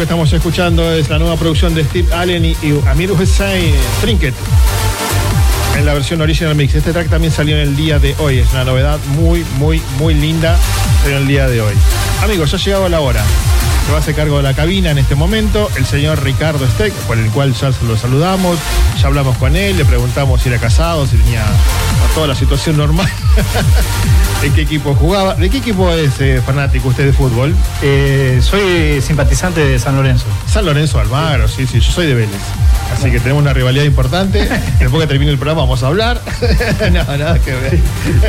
Estamos escuchando es la nueva producción de Steve Allen y, y Amir Hussein Trinket en la versión original mix. Este track también salió en el día de hoy. Es una novedad muy, muy, muy linda en el día de hoy. Amigos, ya ha llegado la hora. Se va a hacer cargo de la cabina en este momento el señor Ricardo Steck, por el cual ya lo saludamos, ya hablamos con él, le preguntamos si era casado, si tenía toda la situación normal, [LAUGHS] de qué equipo jugaba. ¿De qué equipo es eh, fanático usted de fútbol? Eh, soy simpatizante de San Lorenzo. San Lorenzo Almagro, sí, sí, yo soy de Vélez. Así que tenemos una rivalidad importante. [LAUGHS] Después que termine el programa vamos a hablar. [LAUGHS] no, nada que ver.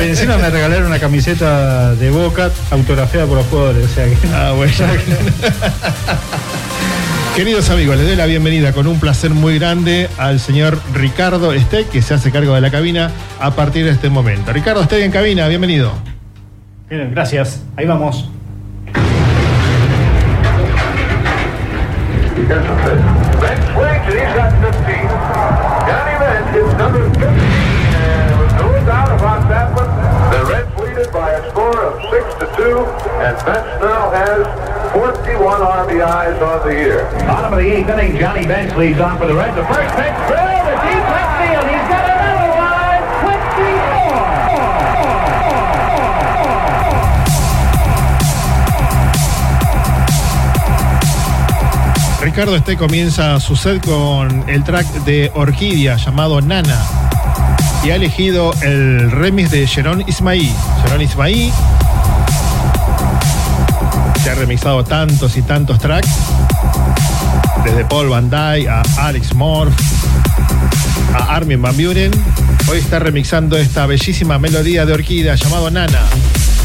Encima me regalaron una camiseta de Boca autografiada por los jugadores. O sea que... Ah, bueno. [LAUGHS] Queridos amigos, les doy la bienvenida con un placer muy grande al señor Ricardo Esteg, que se hace cargo de la cabina a partir de este momento. Ricardo Esteg en cabina, bienvenido. Bien, gracias. Ahí vamos. Bench swings and he's got 15. Johnny Bench is number 15 and it was no doubt about that one. The Reds lead it by a score of 6 to 2 and Bench now has 41 RBIs on the year. Bottom of the eighth inning, Johnny Bench leads on for the Reds. The first pitch, Bill, the deep left field. He's got another one. 24. Ricardo Este comienza su set con el track de Orquídea llamado Nana y ha elegido el remix de Sharon Ismaí. Sharon Ismaí se ha remixado tantos y tantos tracks, desde Paul Van Dyke a Alex Morph a Armin Van Buren. Hoy está remixando esta bellísima melodía de Orquídea llamado Nana.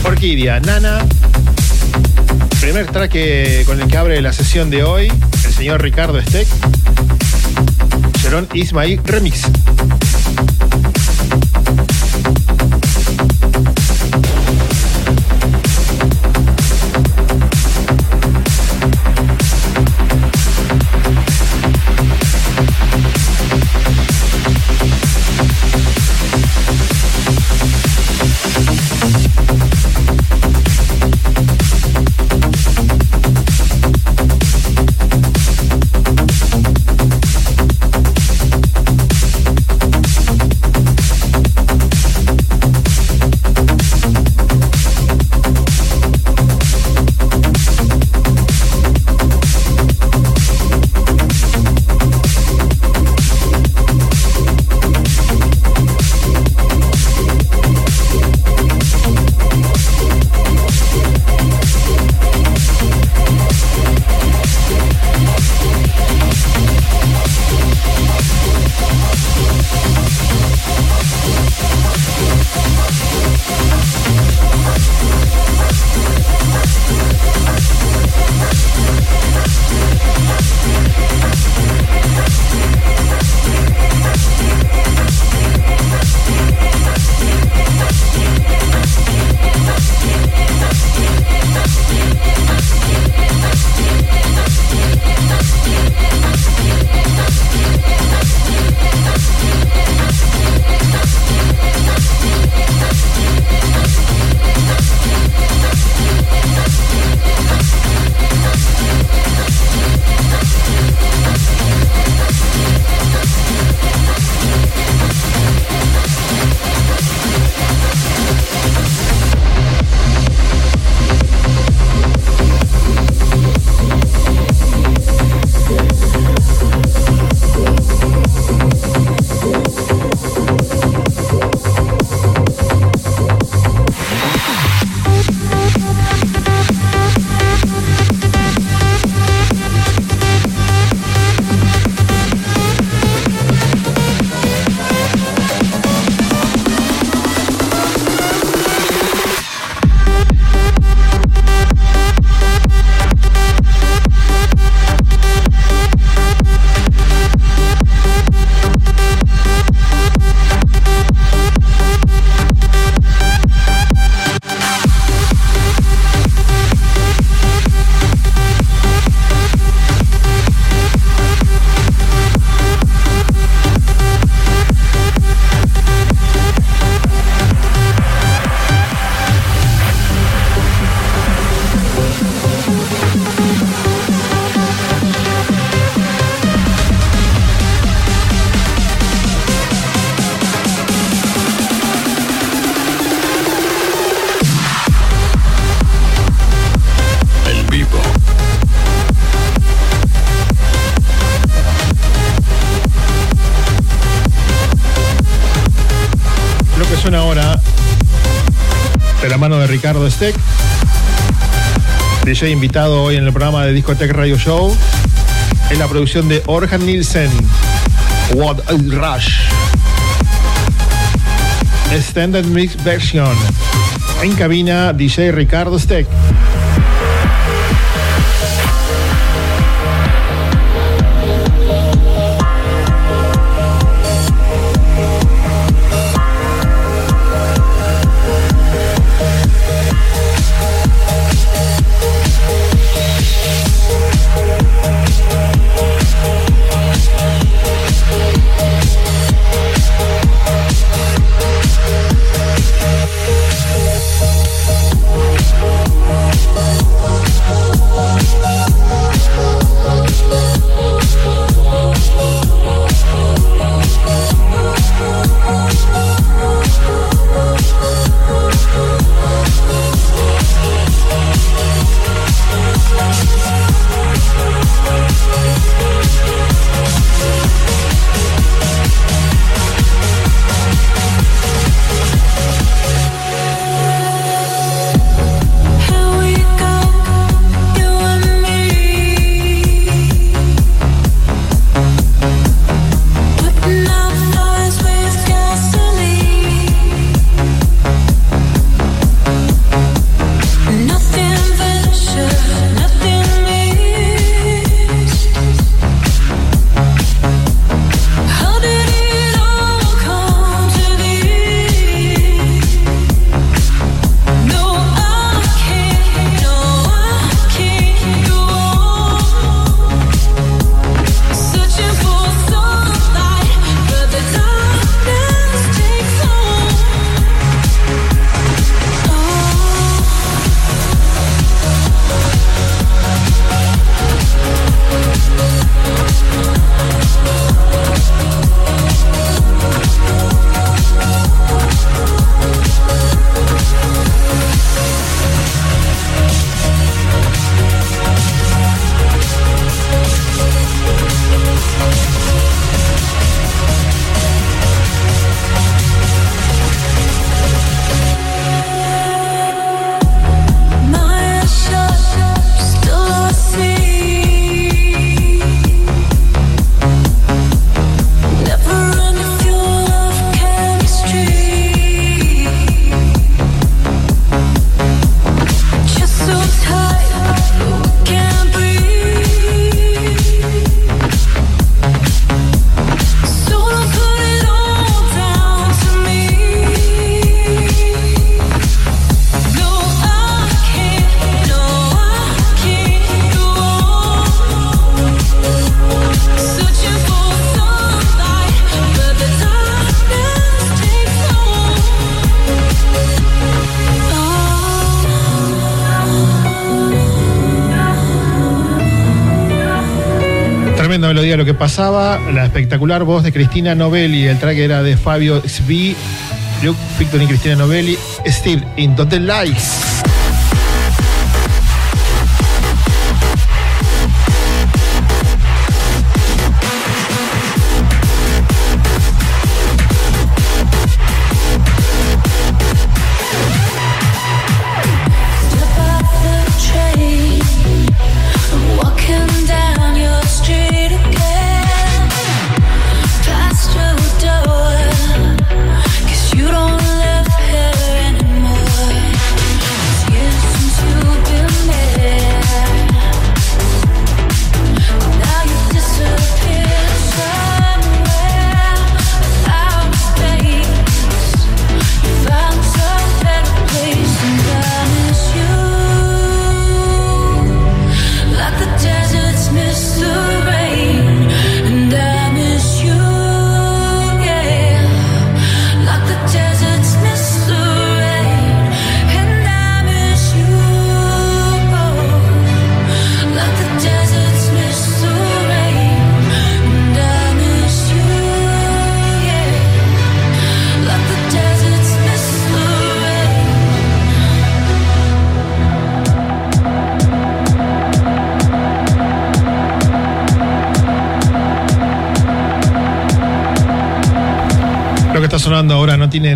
Orquídea, Nana. Primer track que- con el que abre la sesión de hoy, el señor Ricardo Steck. Sharon Ismail Remix. Ricardo Steck. DJ invitado hoy en el programa de Discotech Radio Show. En la producción de Orhan Nielsen. What a Rush. Extended Mix Version. En cabina, DJ Ricardo Steck. Lo que pasaba, la espectacular voz de Cristina Novelli, el track era de Fabio Svi, Luke Victor y Cristina Novelli, Steve Into the Lights.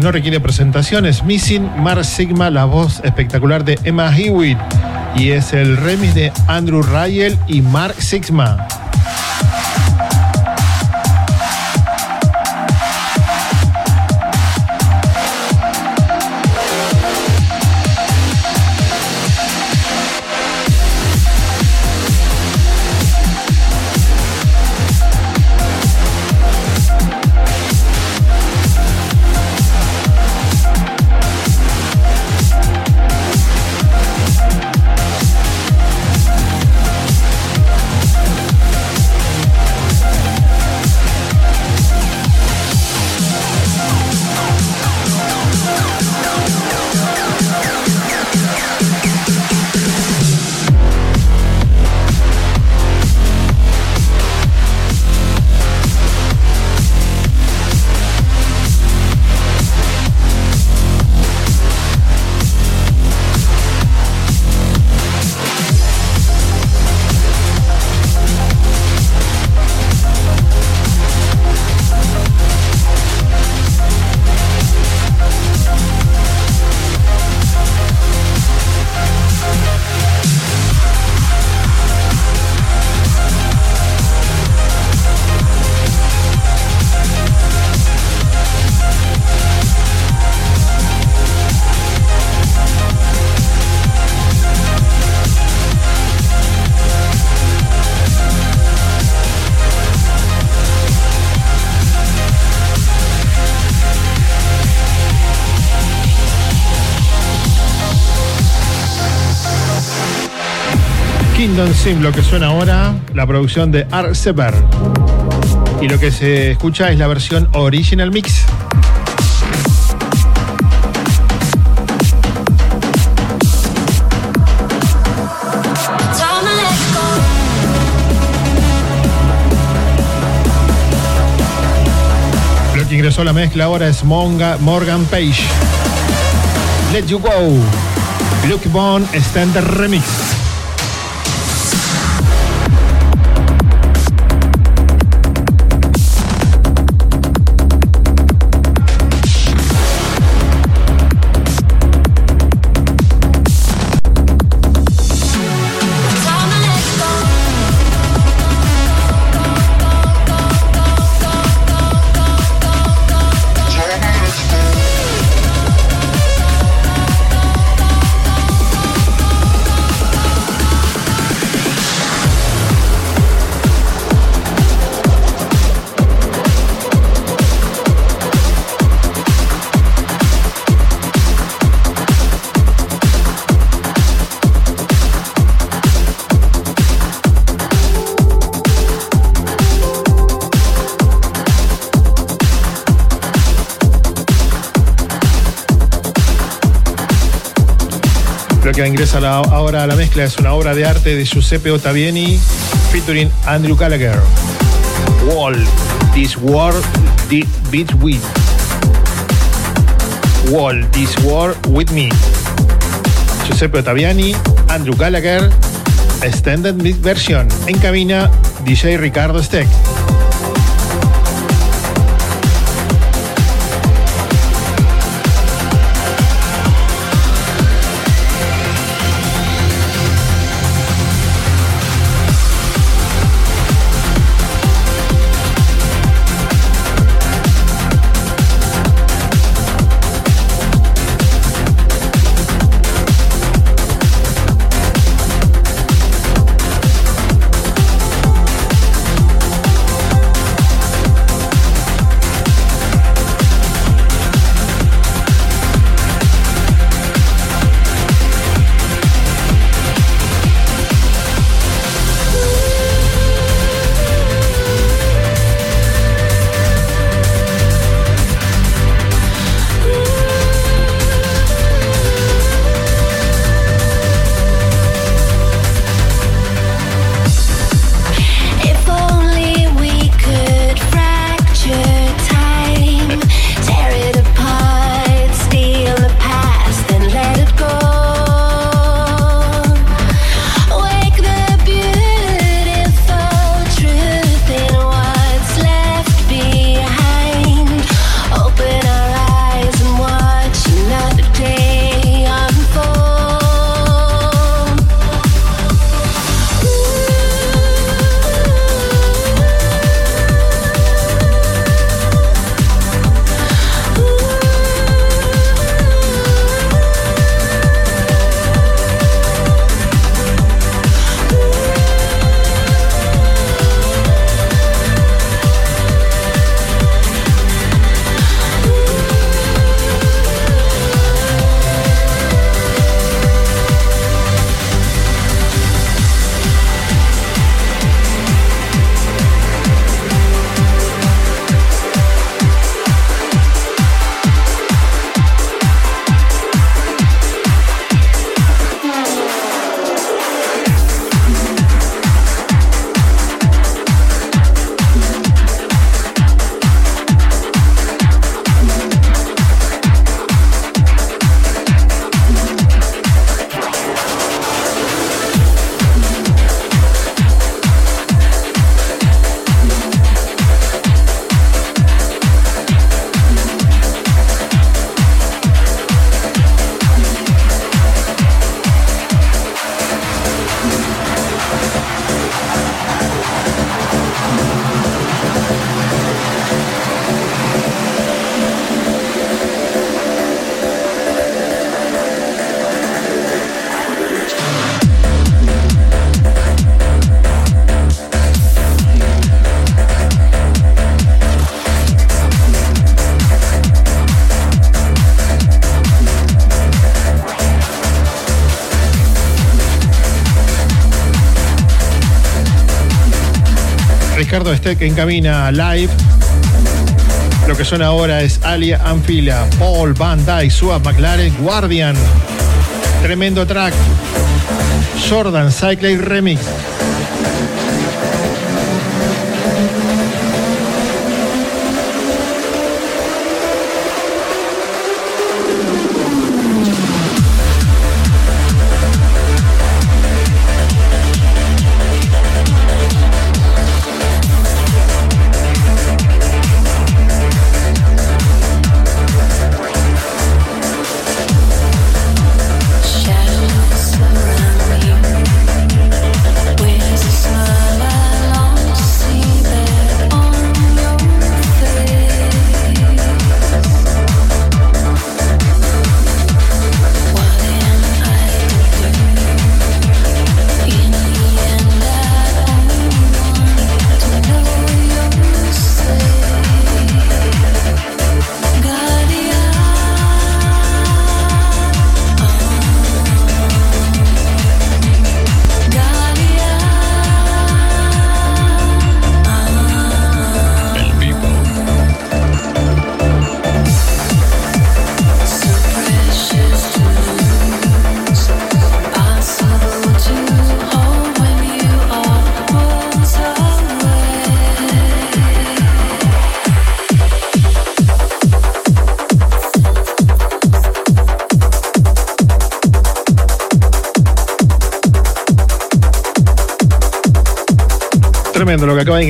No requiere presentaciones. Missing Mar Sigma, la voz espectacular de Emma Hewitt. Y es el remix de Andrew Rayel y Mark Sigma. Kingdom Sim, lo que suena ahora, la producción de Art Sever. Y lo que se escucha es la versión Original Mix. Lo que ingresó a la mezcla ahora es Monga- Morgan Page. Let You Go. Luke Bond Standard Remix. Ingresa ahora a la mezcla es una obra de arte de Giuseppe Ottaviani featuring Andrew Gallagher. Wall, This War, the Beat With. Wall, This War With Me. Giuseppe Ottaviani, Andrew Gallagher, Extended Mix Version. En cabina, DJ Ricardo Steck. Ricardo Steck en cabina live. Lo que suena ahora es Alia Anfila, Paul Van Dyke, Suab McLaren, Guardian. Tremendo track. Jordan Cyclade Remix.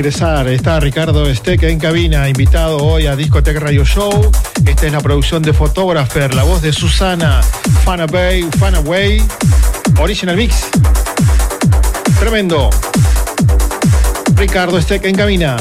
Está Ricardo Steck en cabina, invitado hoy a Discotech Radio Show. Esta es la producción de Photographer, la voz de Susana Fanaway, Fanaway, Original Mix. Tremendo. Ricardo Steck en cabina.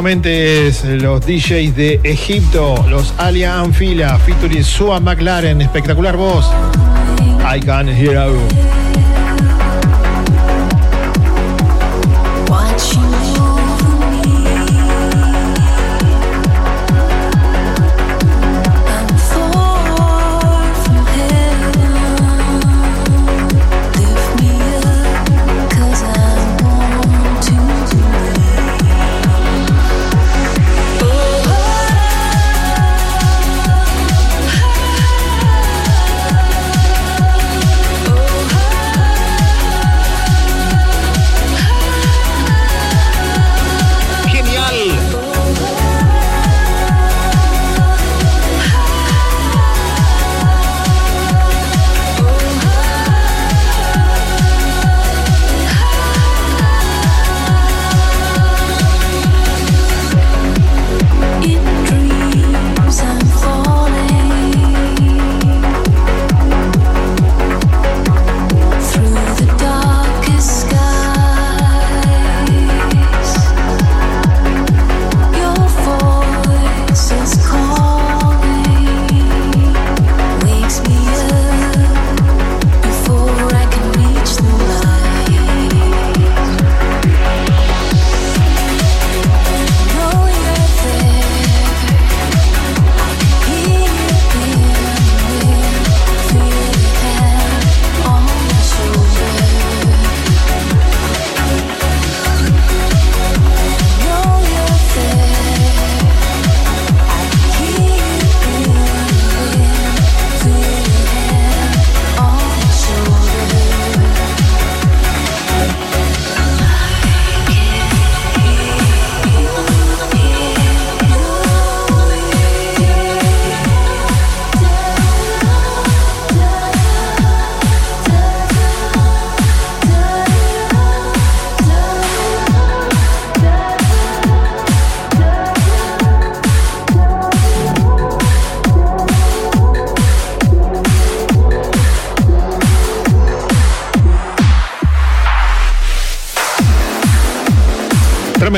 Nuevamente es los DJs de Egipto, los Alia Anfila, featuring Sua McLaren, espectacular voz. I can hear you.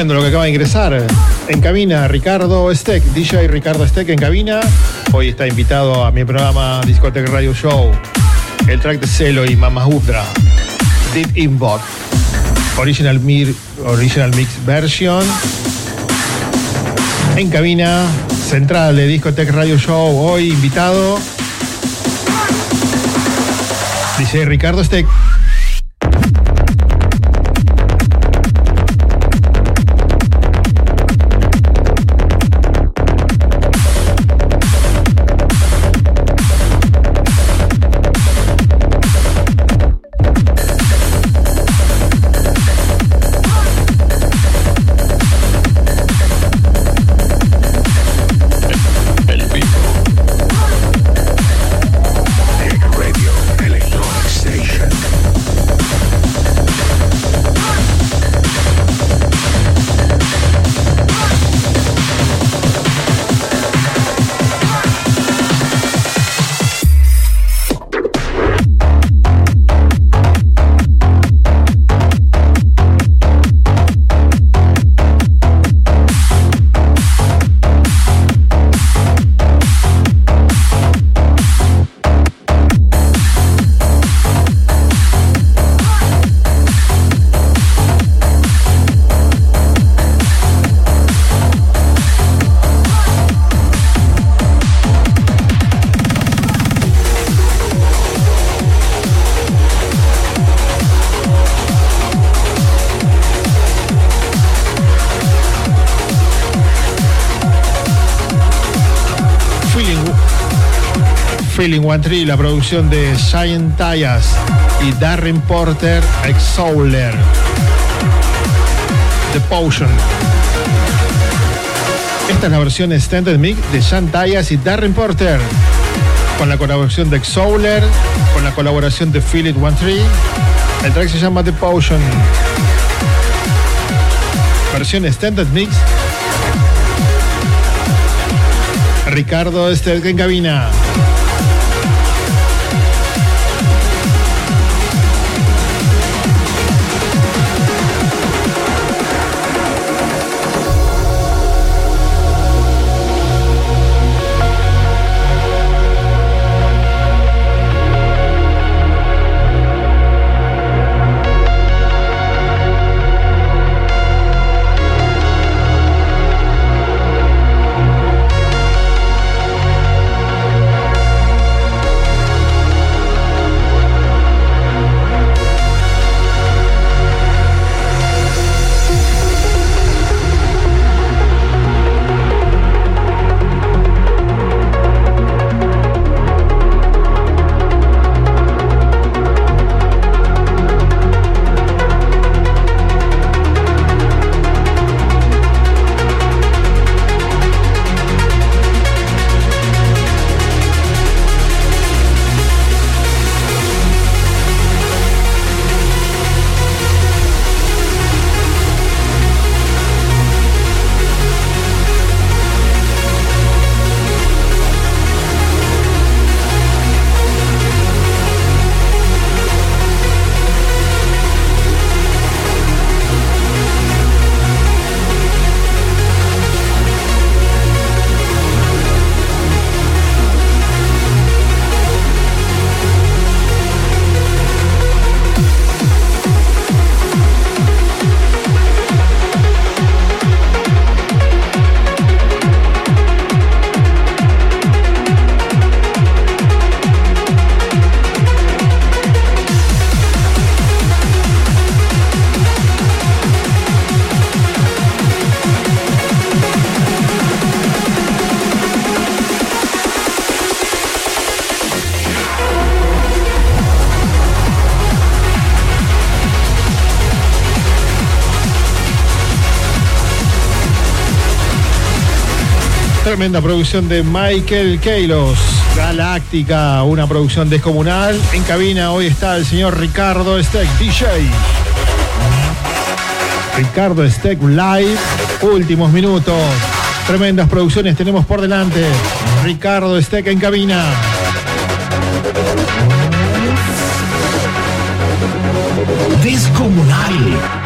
Lo que acaba de ingresar. En cabina, Ricardo Steck, DJ Ricardo Steck en cabina. Hoy está invitado a mi programa Discotech Radio Show. El track de Celo y Mama Udra. Deep Inbot. Original, Mir, original Mix Version. En cabina, central de Discotech Radio Show. Hoy invitado. DJ Ricardo Steck. One Tree, la producción de Giant Tyas y Darren Porter, Exouler. The Potion. Esta es la versión Extended Mix de Giant Tyas y Darren Porter. Con la colaboración de Exouler, con la colaboración de One Tree. El track se llama The Potion. Versión Extended Mix Ricardo Estel en cabina. Tremenda producción de Michael Keilos. Galáctica, una producción descomunal. En cabina hoy está el señor Ricardo Steck, DJ. Ricardo Steck Live, últimos minutos. Tremendas producciones tenemos por delante. Ricardo Steck en cabina. Descomunal.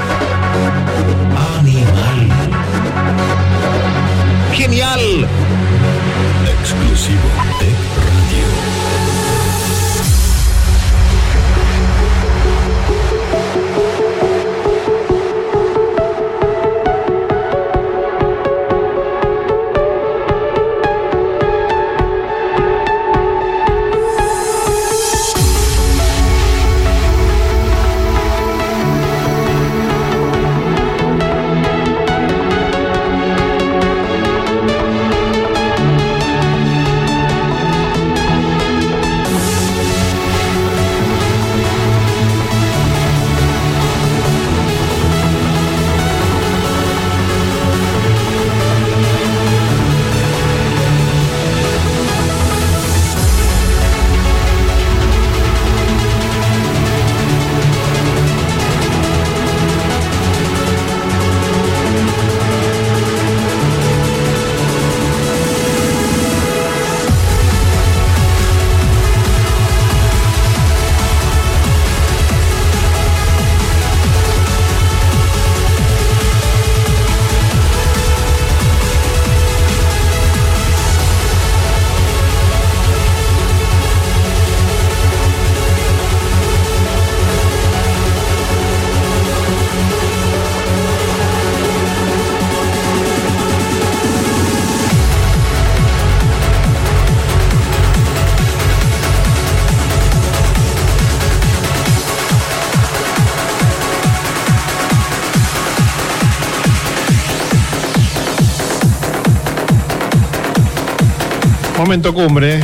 Momento cumbre.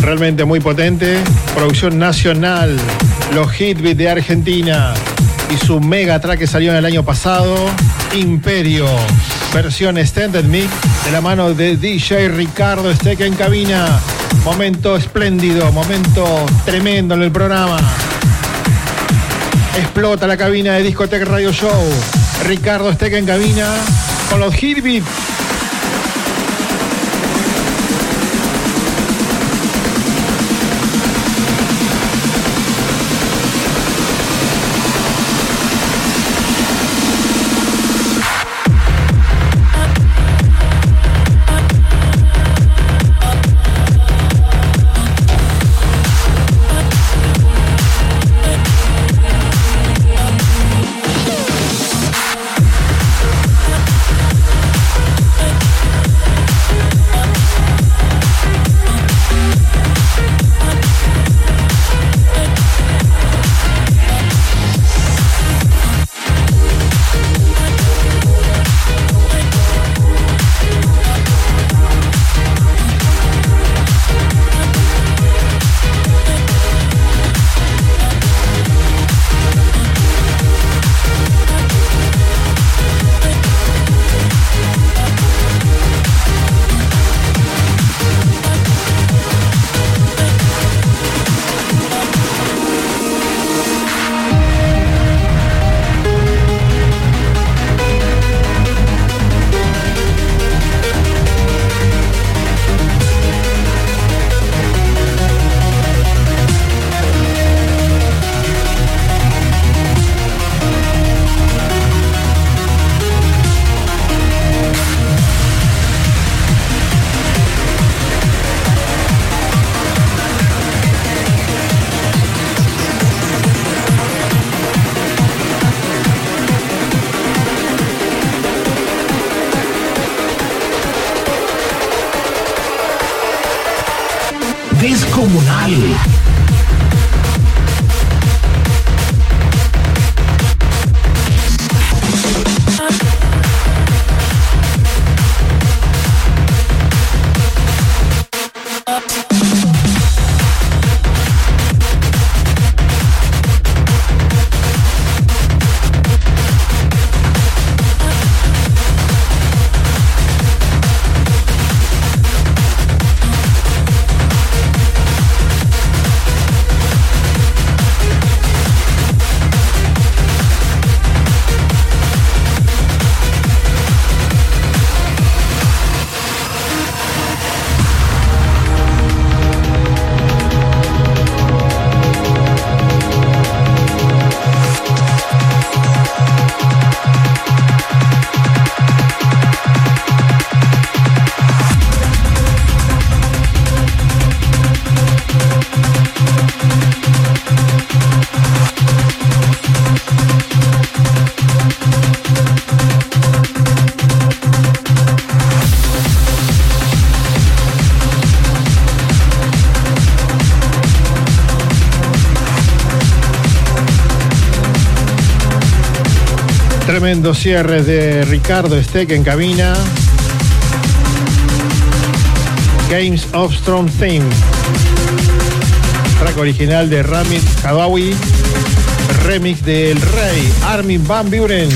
Realmente muy potente. Producción nacional. Los Hitbeat de Argentina. Y su mega track que salió en el año pasado. Imperio. Versión Extended Mix. De la mano de DJ Ricardo Esteca en cabina. Momento espléndido. Momento tremendo en el programa. Explota la cabina de Discotech Radio Show. Ricardo Esteca en cabina. Con los Hitbeat. Tremendo cierre de Ricardo Steck en cabina. Games of Strong Theme. Track original de Ramit Kawaii. Remix del Rey Armin Van Buren.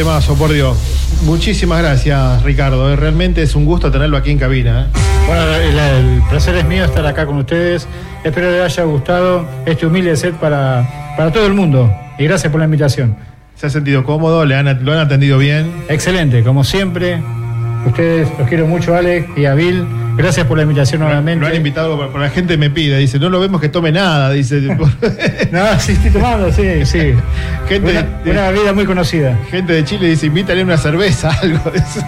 Temazo, por Dios. Muchísimas gracias, Ricardo. Eh, Realmente es un gusto tenerlo aquí en cabina. eh. Bueno, el, el placer es mío estar acá con ustedes. Espero les haya gustado este humilde set para, para todo el mundo. Y gracias por la invitación. ¿Se ha sentido cómodo? ¿Le han, ¿Lo han atendido bien? Excelente, como siempre. Ustedes los quiero mucho, Alex y a Bill. Gracias por la invitación nuevamente. Lo han invitado, por la gente me pide, dice, no lo vemos que tome nada, dice. [LAUGHS] [LAUGHS] no, sí, estoy tomando, sí, sí. Gente, una, de, una bebida muy conocida. gente de Chile dice, invítale una cerveza, [LAUGHS] algo de eso.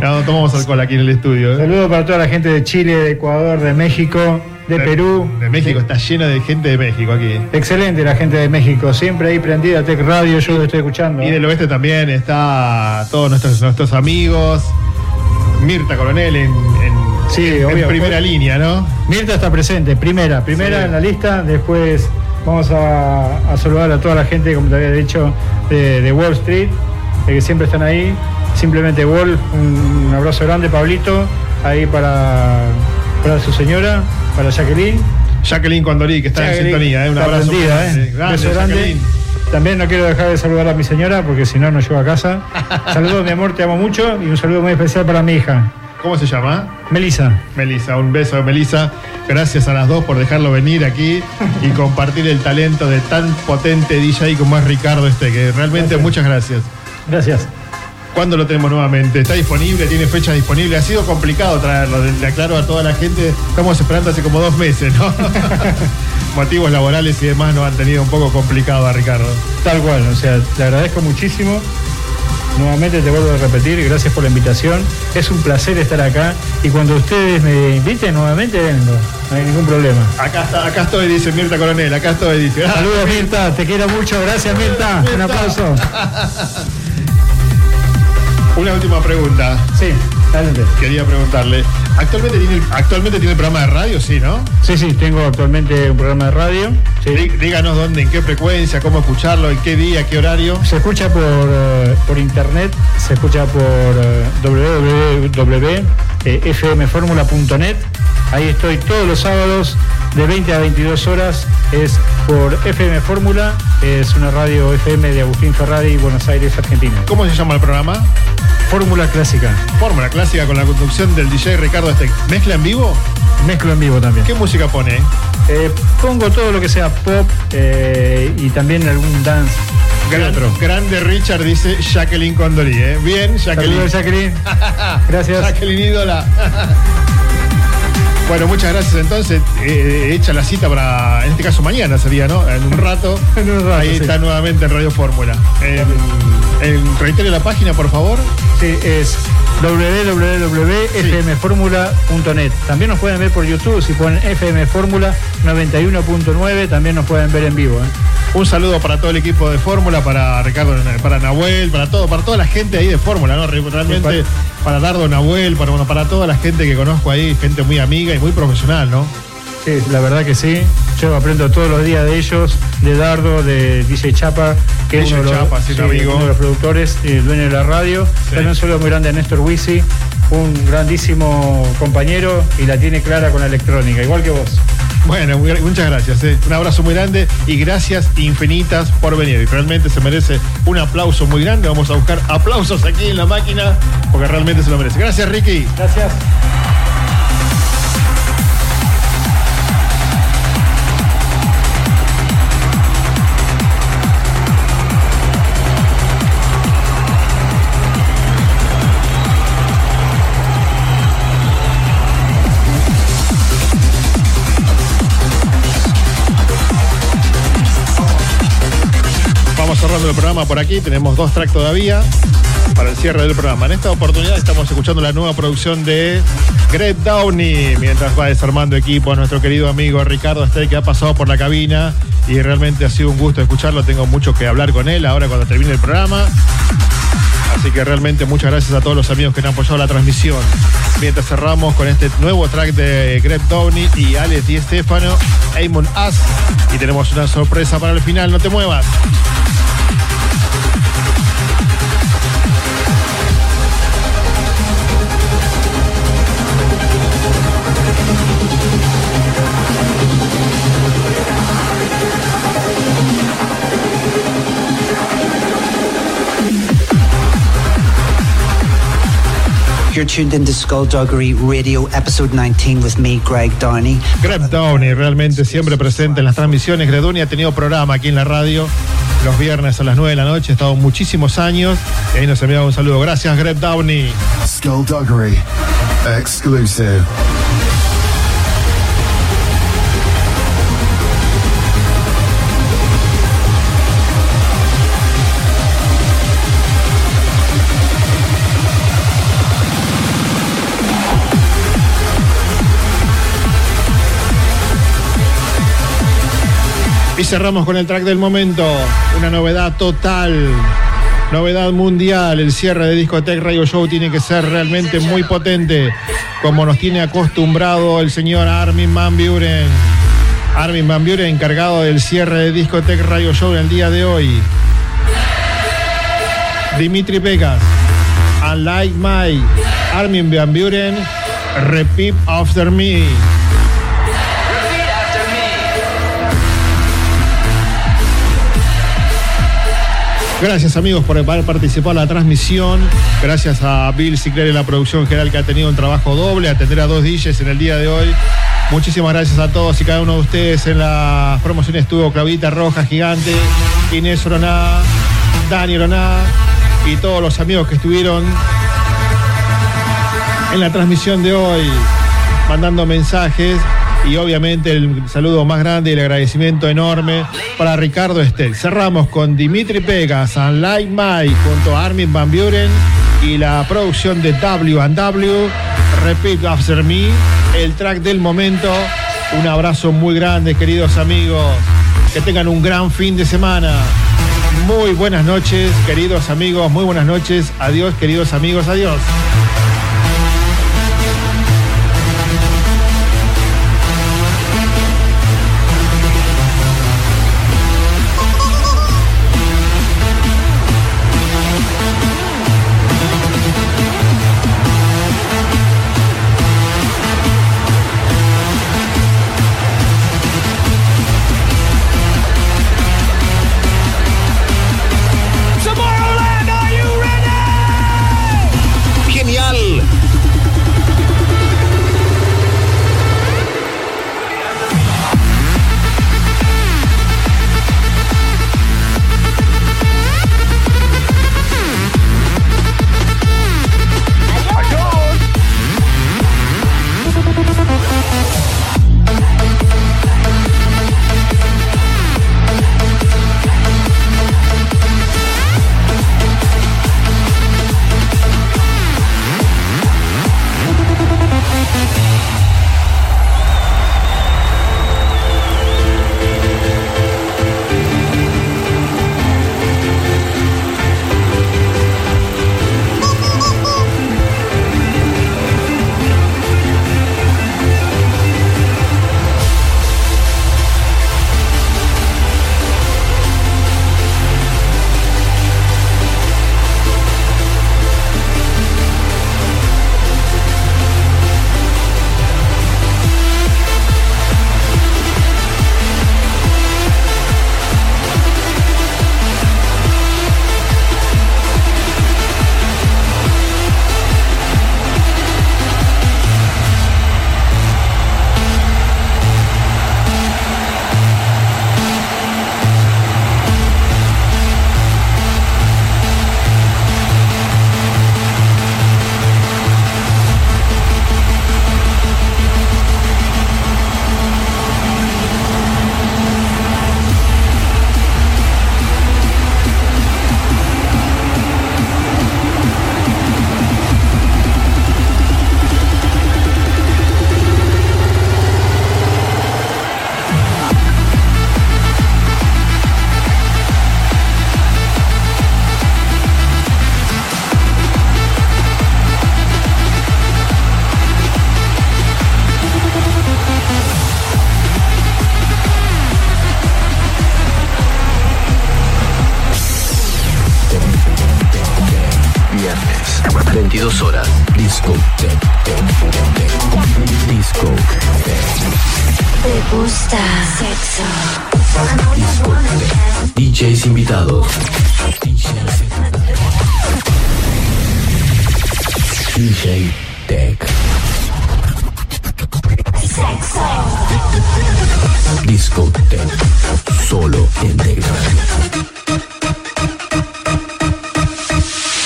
no, no tomamos alcohol aquí en el estudio. ¿eh? Saludos para toda la gente de Chile, de Ecuador, de México, de Perú. De México, está lleno de gente de México aquí. Excelente la gente de México, siempre ahí prendida, Tech Radio, yo lo estoy escuchando. Y del oeste también está todos nuestros, nuestros amigos. Mirta Coronel en, en, Sí, en obvio. primera línea, ¿no? Mirta está presente, primera, primera Sí. en la lista, después vamos a, a saludar a toda la gente, como te había dicho, de, de Wall Street, eh, que siempre están ahí. Simplemente Wall, un, un abrazo grande, Pablito, ahí para, para su señora, para Jacqueline. Jacqueline Condorí, que está en sintonía, ¿eh? un abrazo. prendida, grande. ¿eh? Grande. También no quiero dejar de saludar a mi señora porque si no, no llego a casa. [LAUGHS] Saludos, mi amor, te amo mucho y un saludo muy especial para mi hija, ¿Cómo se llama? Melissa. Melissa, un beso de Melissa. Gracias a las dos por dejarlo venir aquí y compartir el talento de tan potente DJ como es Ricardo este, que realmente muchas gracias. Gracias. ¿Cuándo lo tenemos nuevamente? ¿Está disponible? ¿Tiene fecha disponible? Ha sido complicado traerlo, le aclaro a toda la gente. Estamos esperando hace como dos meses, ¿no? [LAUGHS] Motivos laborales y demás nos han tenido un poco complicado a Ricardo. Tal cual, o sea, te agradezco muchísimo. Nuevamente te vuelvo a repetir, gracias por la invitación. Es un placer estar acá y cuando ustedes me inviten nuevamente vengo, no hay ningún problema. Acá, está, acá estoy, dice Mirta Coronel, acá estoy, dice. Saludos [LAUGHS] Mirta, te quiero mucho, gracias Mirta, un aplauso. [LAUGHS] Una última pregunta. Sí, adelante. Quería preguntarle, ¿actualmente tiene, actualmente tiene programa de radio? Sí, ¿no? Sí, sí, tengo actualmente un programa de radio. Sí. Dí- Díganos dónde, en qué frecuencia, cómo escucharlo, en qué día, qué horario. Se escucha por, eh, por internet, se escucha por eh, www.fmformula.net. Ahí estoy todos los sábados de 20 a 22 horas. Es por FM Fórmula, es una radio FM de Agustín Ferrari, Buenos Aires, Argentina. ¿Cómo se llama el programa? Fórmula clásica. Fórmula clásica con la conducción del DJ Ricardo Steck. ¿Mezcla en vivo? Mezclo en vivo también. ¿Qué música pone? Eh, pongo todo lo que sea pop eh, y también algún dance. Gran-. Grande Richard dice Jacqueline Condorí, ¿eh? Bien, Jacqueline. Saludos, Jacqueline. [LAUGHS] Gracias. Jacqueline ídola. Bueno, muchas gracias. Entonces, eh, hecha la cita para, en este caso mañana sería, ¿no? En un rato. [LAUGHS] En un rato, Ahí sí. está nuevamente en Radio Fórmula. En, en- reitere la página, por favor. Sí, es www.fmformula.net. También nos pueden ver por YouTube si ponen FM Fórmula 91.9, también nos pueden ver en vivo. ¿eh? Un saludo para todo el equipo de Fórmula, para Ricardo, para Nahuel, para todo, para toda la gente ahí de Fórmula, ¿no? Re- Realmente, para Dardo Nahuel, para, bueno, para toda la gente que conozco ahí, gente muy amiga y muy profesional, ¿no? Sí, la verdad que sí. Yo aprendo todos los días de ellos, de Dardo, de DJ Chapa, que es uno de, los, sí, amigo. uno de los productores y el dueño de la radio. También un saludo muy grande a Néstor Wisi, un grandísimo compañero y la tiene clara con la electrónica, igual que vos. Bueno, muy- muchas gracias. ¿eh? Un abrazo muy grande y gracias infinitas por venir. Realmente se merece un aplauso muy grande. Vamos a buscar aplausos aquí en la máquina porque realmente se lo merece. Gracias, Ricky. Gracias. Cerrando el programa por aquí. Tenemos dos tracks todavía para el cierre del programa. En esta oportunidad estamos escuchando la nueva producción de Greg Downey mientras va desarmando equipo a nuestro querido amigo Ricardo Stey que ha pasado por la cabina y realmente ha sido un gusto escucharlo. Tengo mucho que hablar con él ahora cuando termine el programa. Así que realmente muchas gracias a todos los amigos que han apoyado la transmisión. Mientras cerramos con este nuevo track de Greg Downey y Alex Di Stefano, Amon As. Y tenemos una sorpresa para el final, no te muevas. You're tuned into Skullduggery Radio, episode 19, with me, Greg Downey. Greg Downey, realmente siempre presente en las transmisiones. Greg Downey ha tenido programa aquí en la radio los viernes a las 9 de la noche, ha estado muchísimos años y ahí nos enviaba un saludo. Gracias, Greg Downey. Skullduggery. Exclusive. Y cerramos con el track del momento. Una novedad total. Novedad mundial. El cierre de Discotech Radio Show tiene que ser realmente muy potente. Como nos tiene acostumbrado el señor Armin Van Buren. Armin Van Buren, encargado del cierre de Discotech Radio Show en el día de hoy. Dimitri Vegas. Unlike My. Armin Van Buren. Repeat after me. Gracias amigos por haber participado en la transmisión. Gracias a Bill Cicler en la producción general que ha tenido un trabajo doble, atender a dos DJs en el día de hoy. Muchísimas gracias a todos y cada uno de ustedes. En la promoción estuvo Claudita Roja, Gigante, Inés Oroná, Dani Oroná y todos los amigos que estuvieron en la transmisión de hoy, mandando mensajes y obviamente el saludo más grande y el agradecimiento enorme para Ricardo Estel. Cerramos con Dimitri Pegas, Unlike Mike, junto a Armin Van Buren y la producción de W&W, Repeat After Me, el track del momento. Un abrazo muy grande, queridos amigos. Que tengan un gran fin de semana. Muy buenas noches, queridos amigos. Muy buenas noches. Adiós, queridos amigos. Adiós.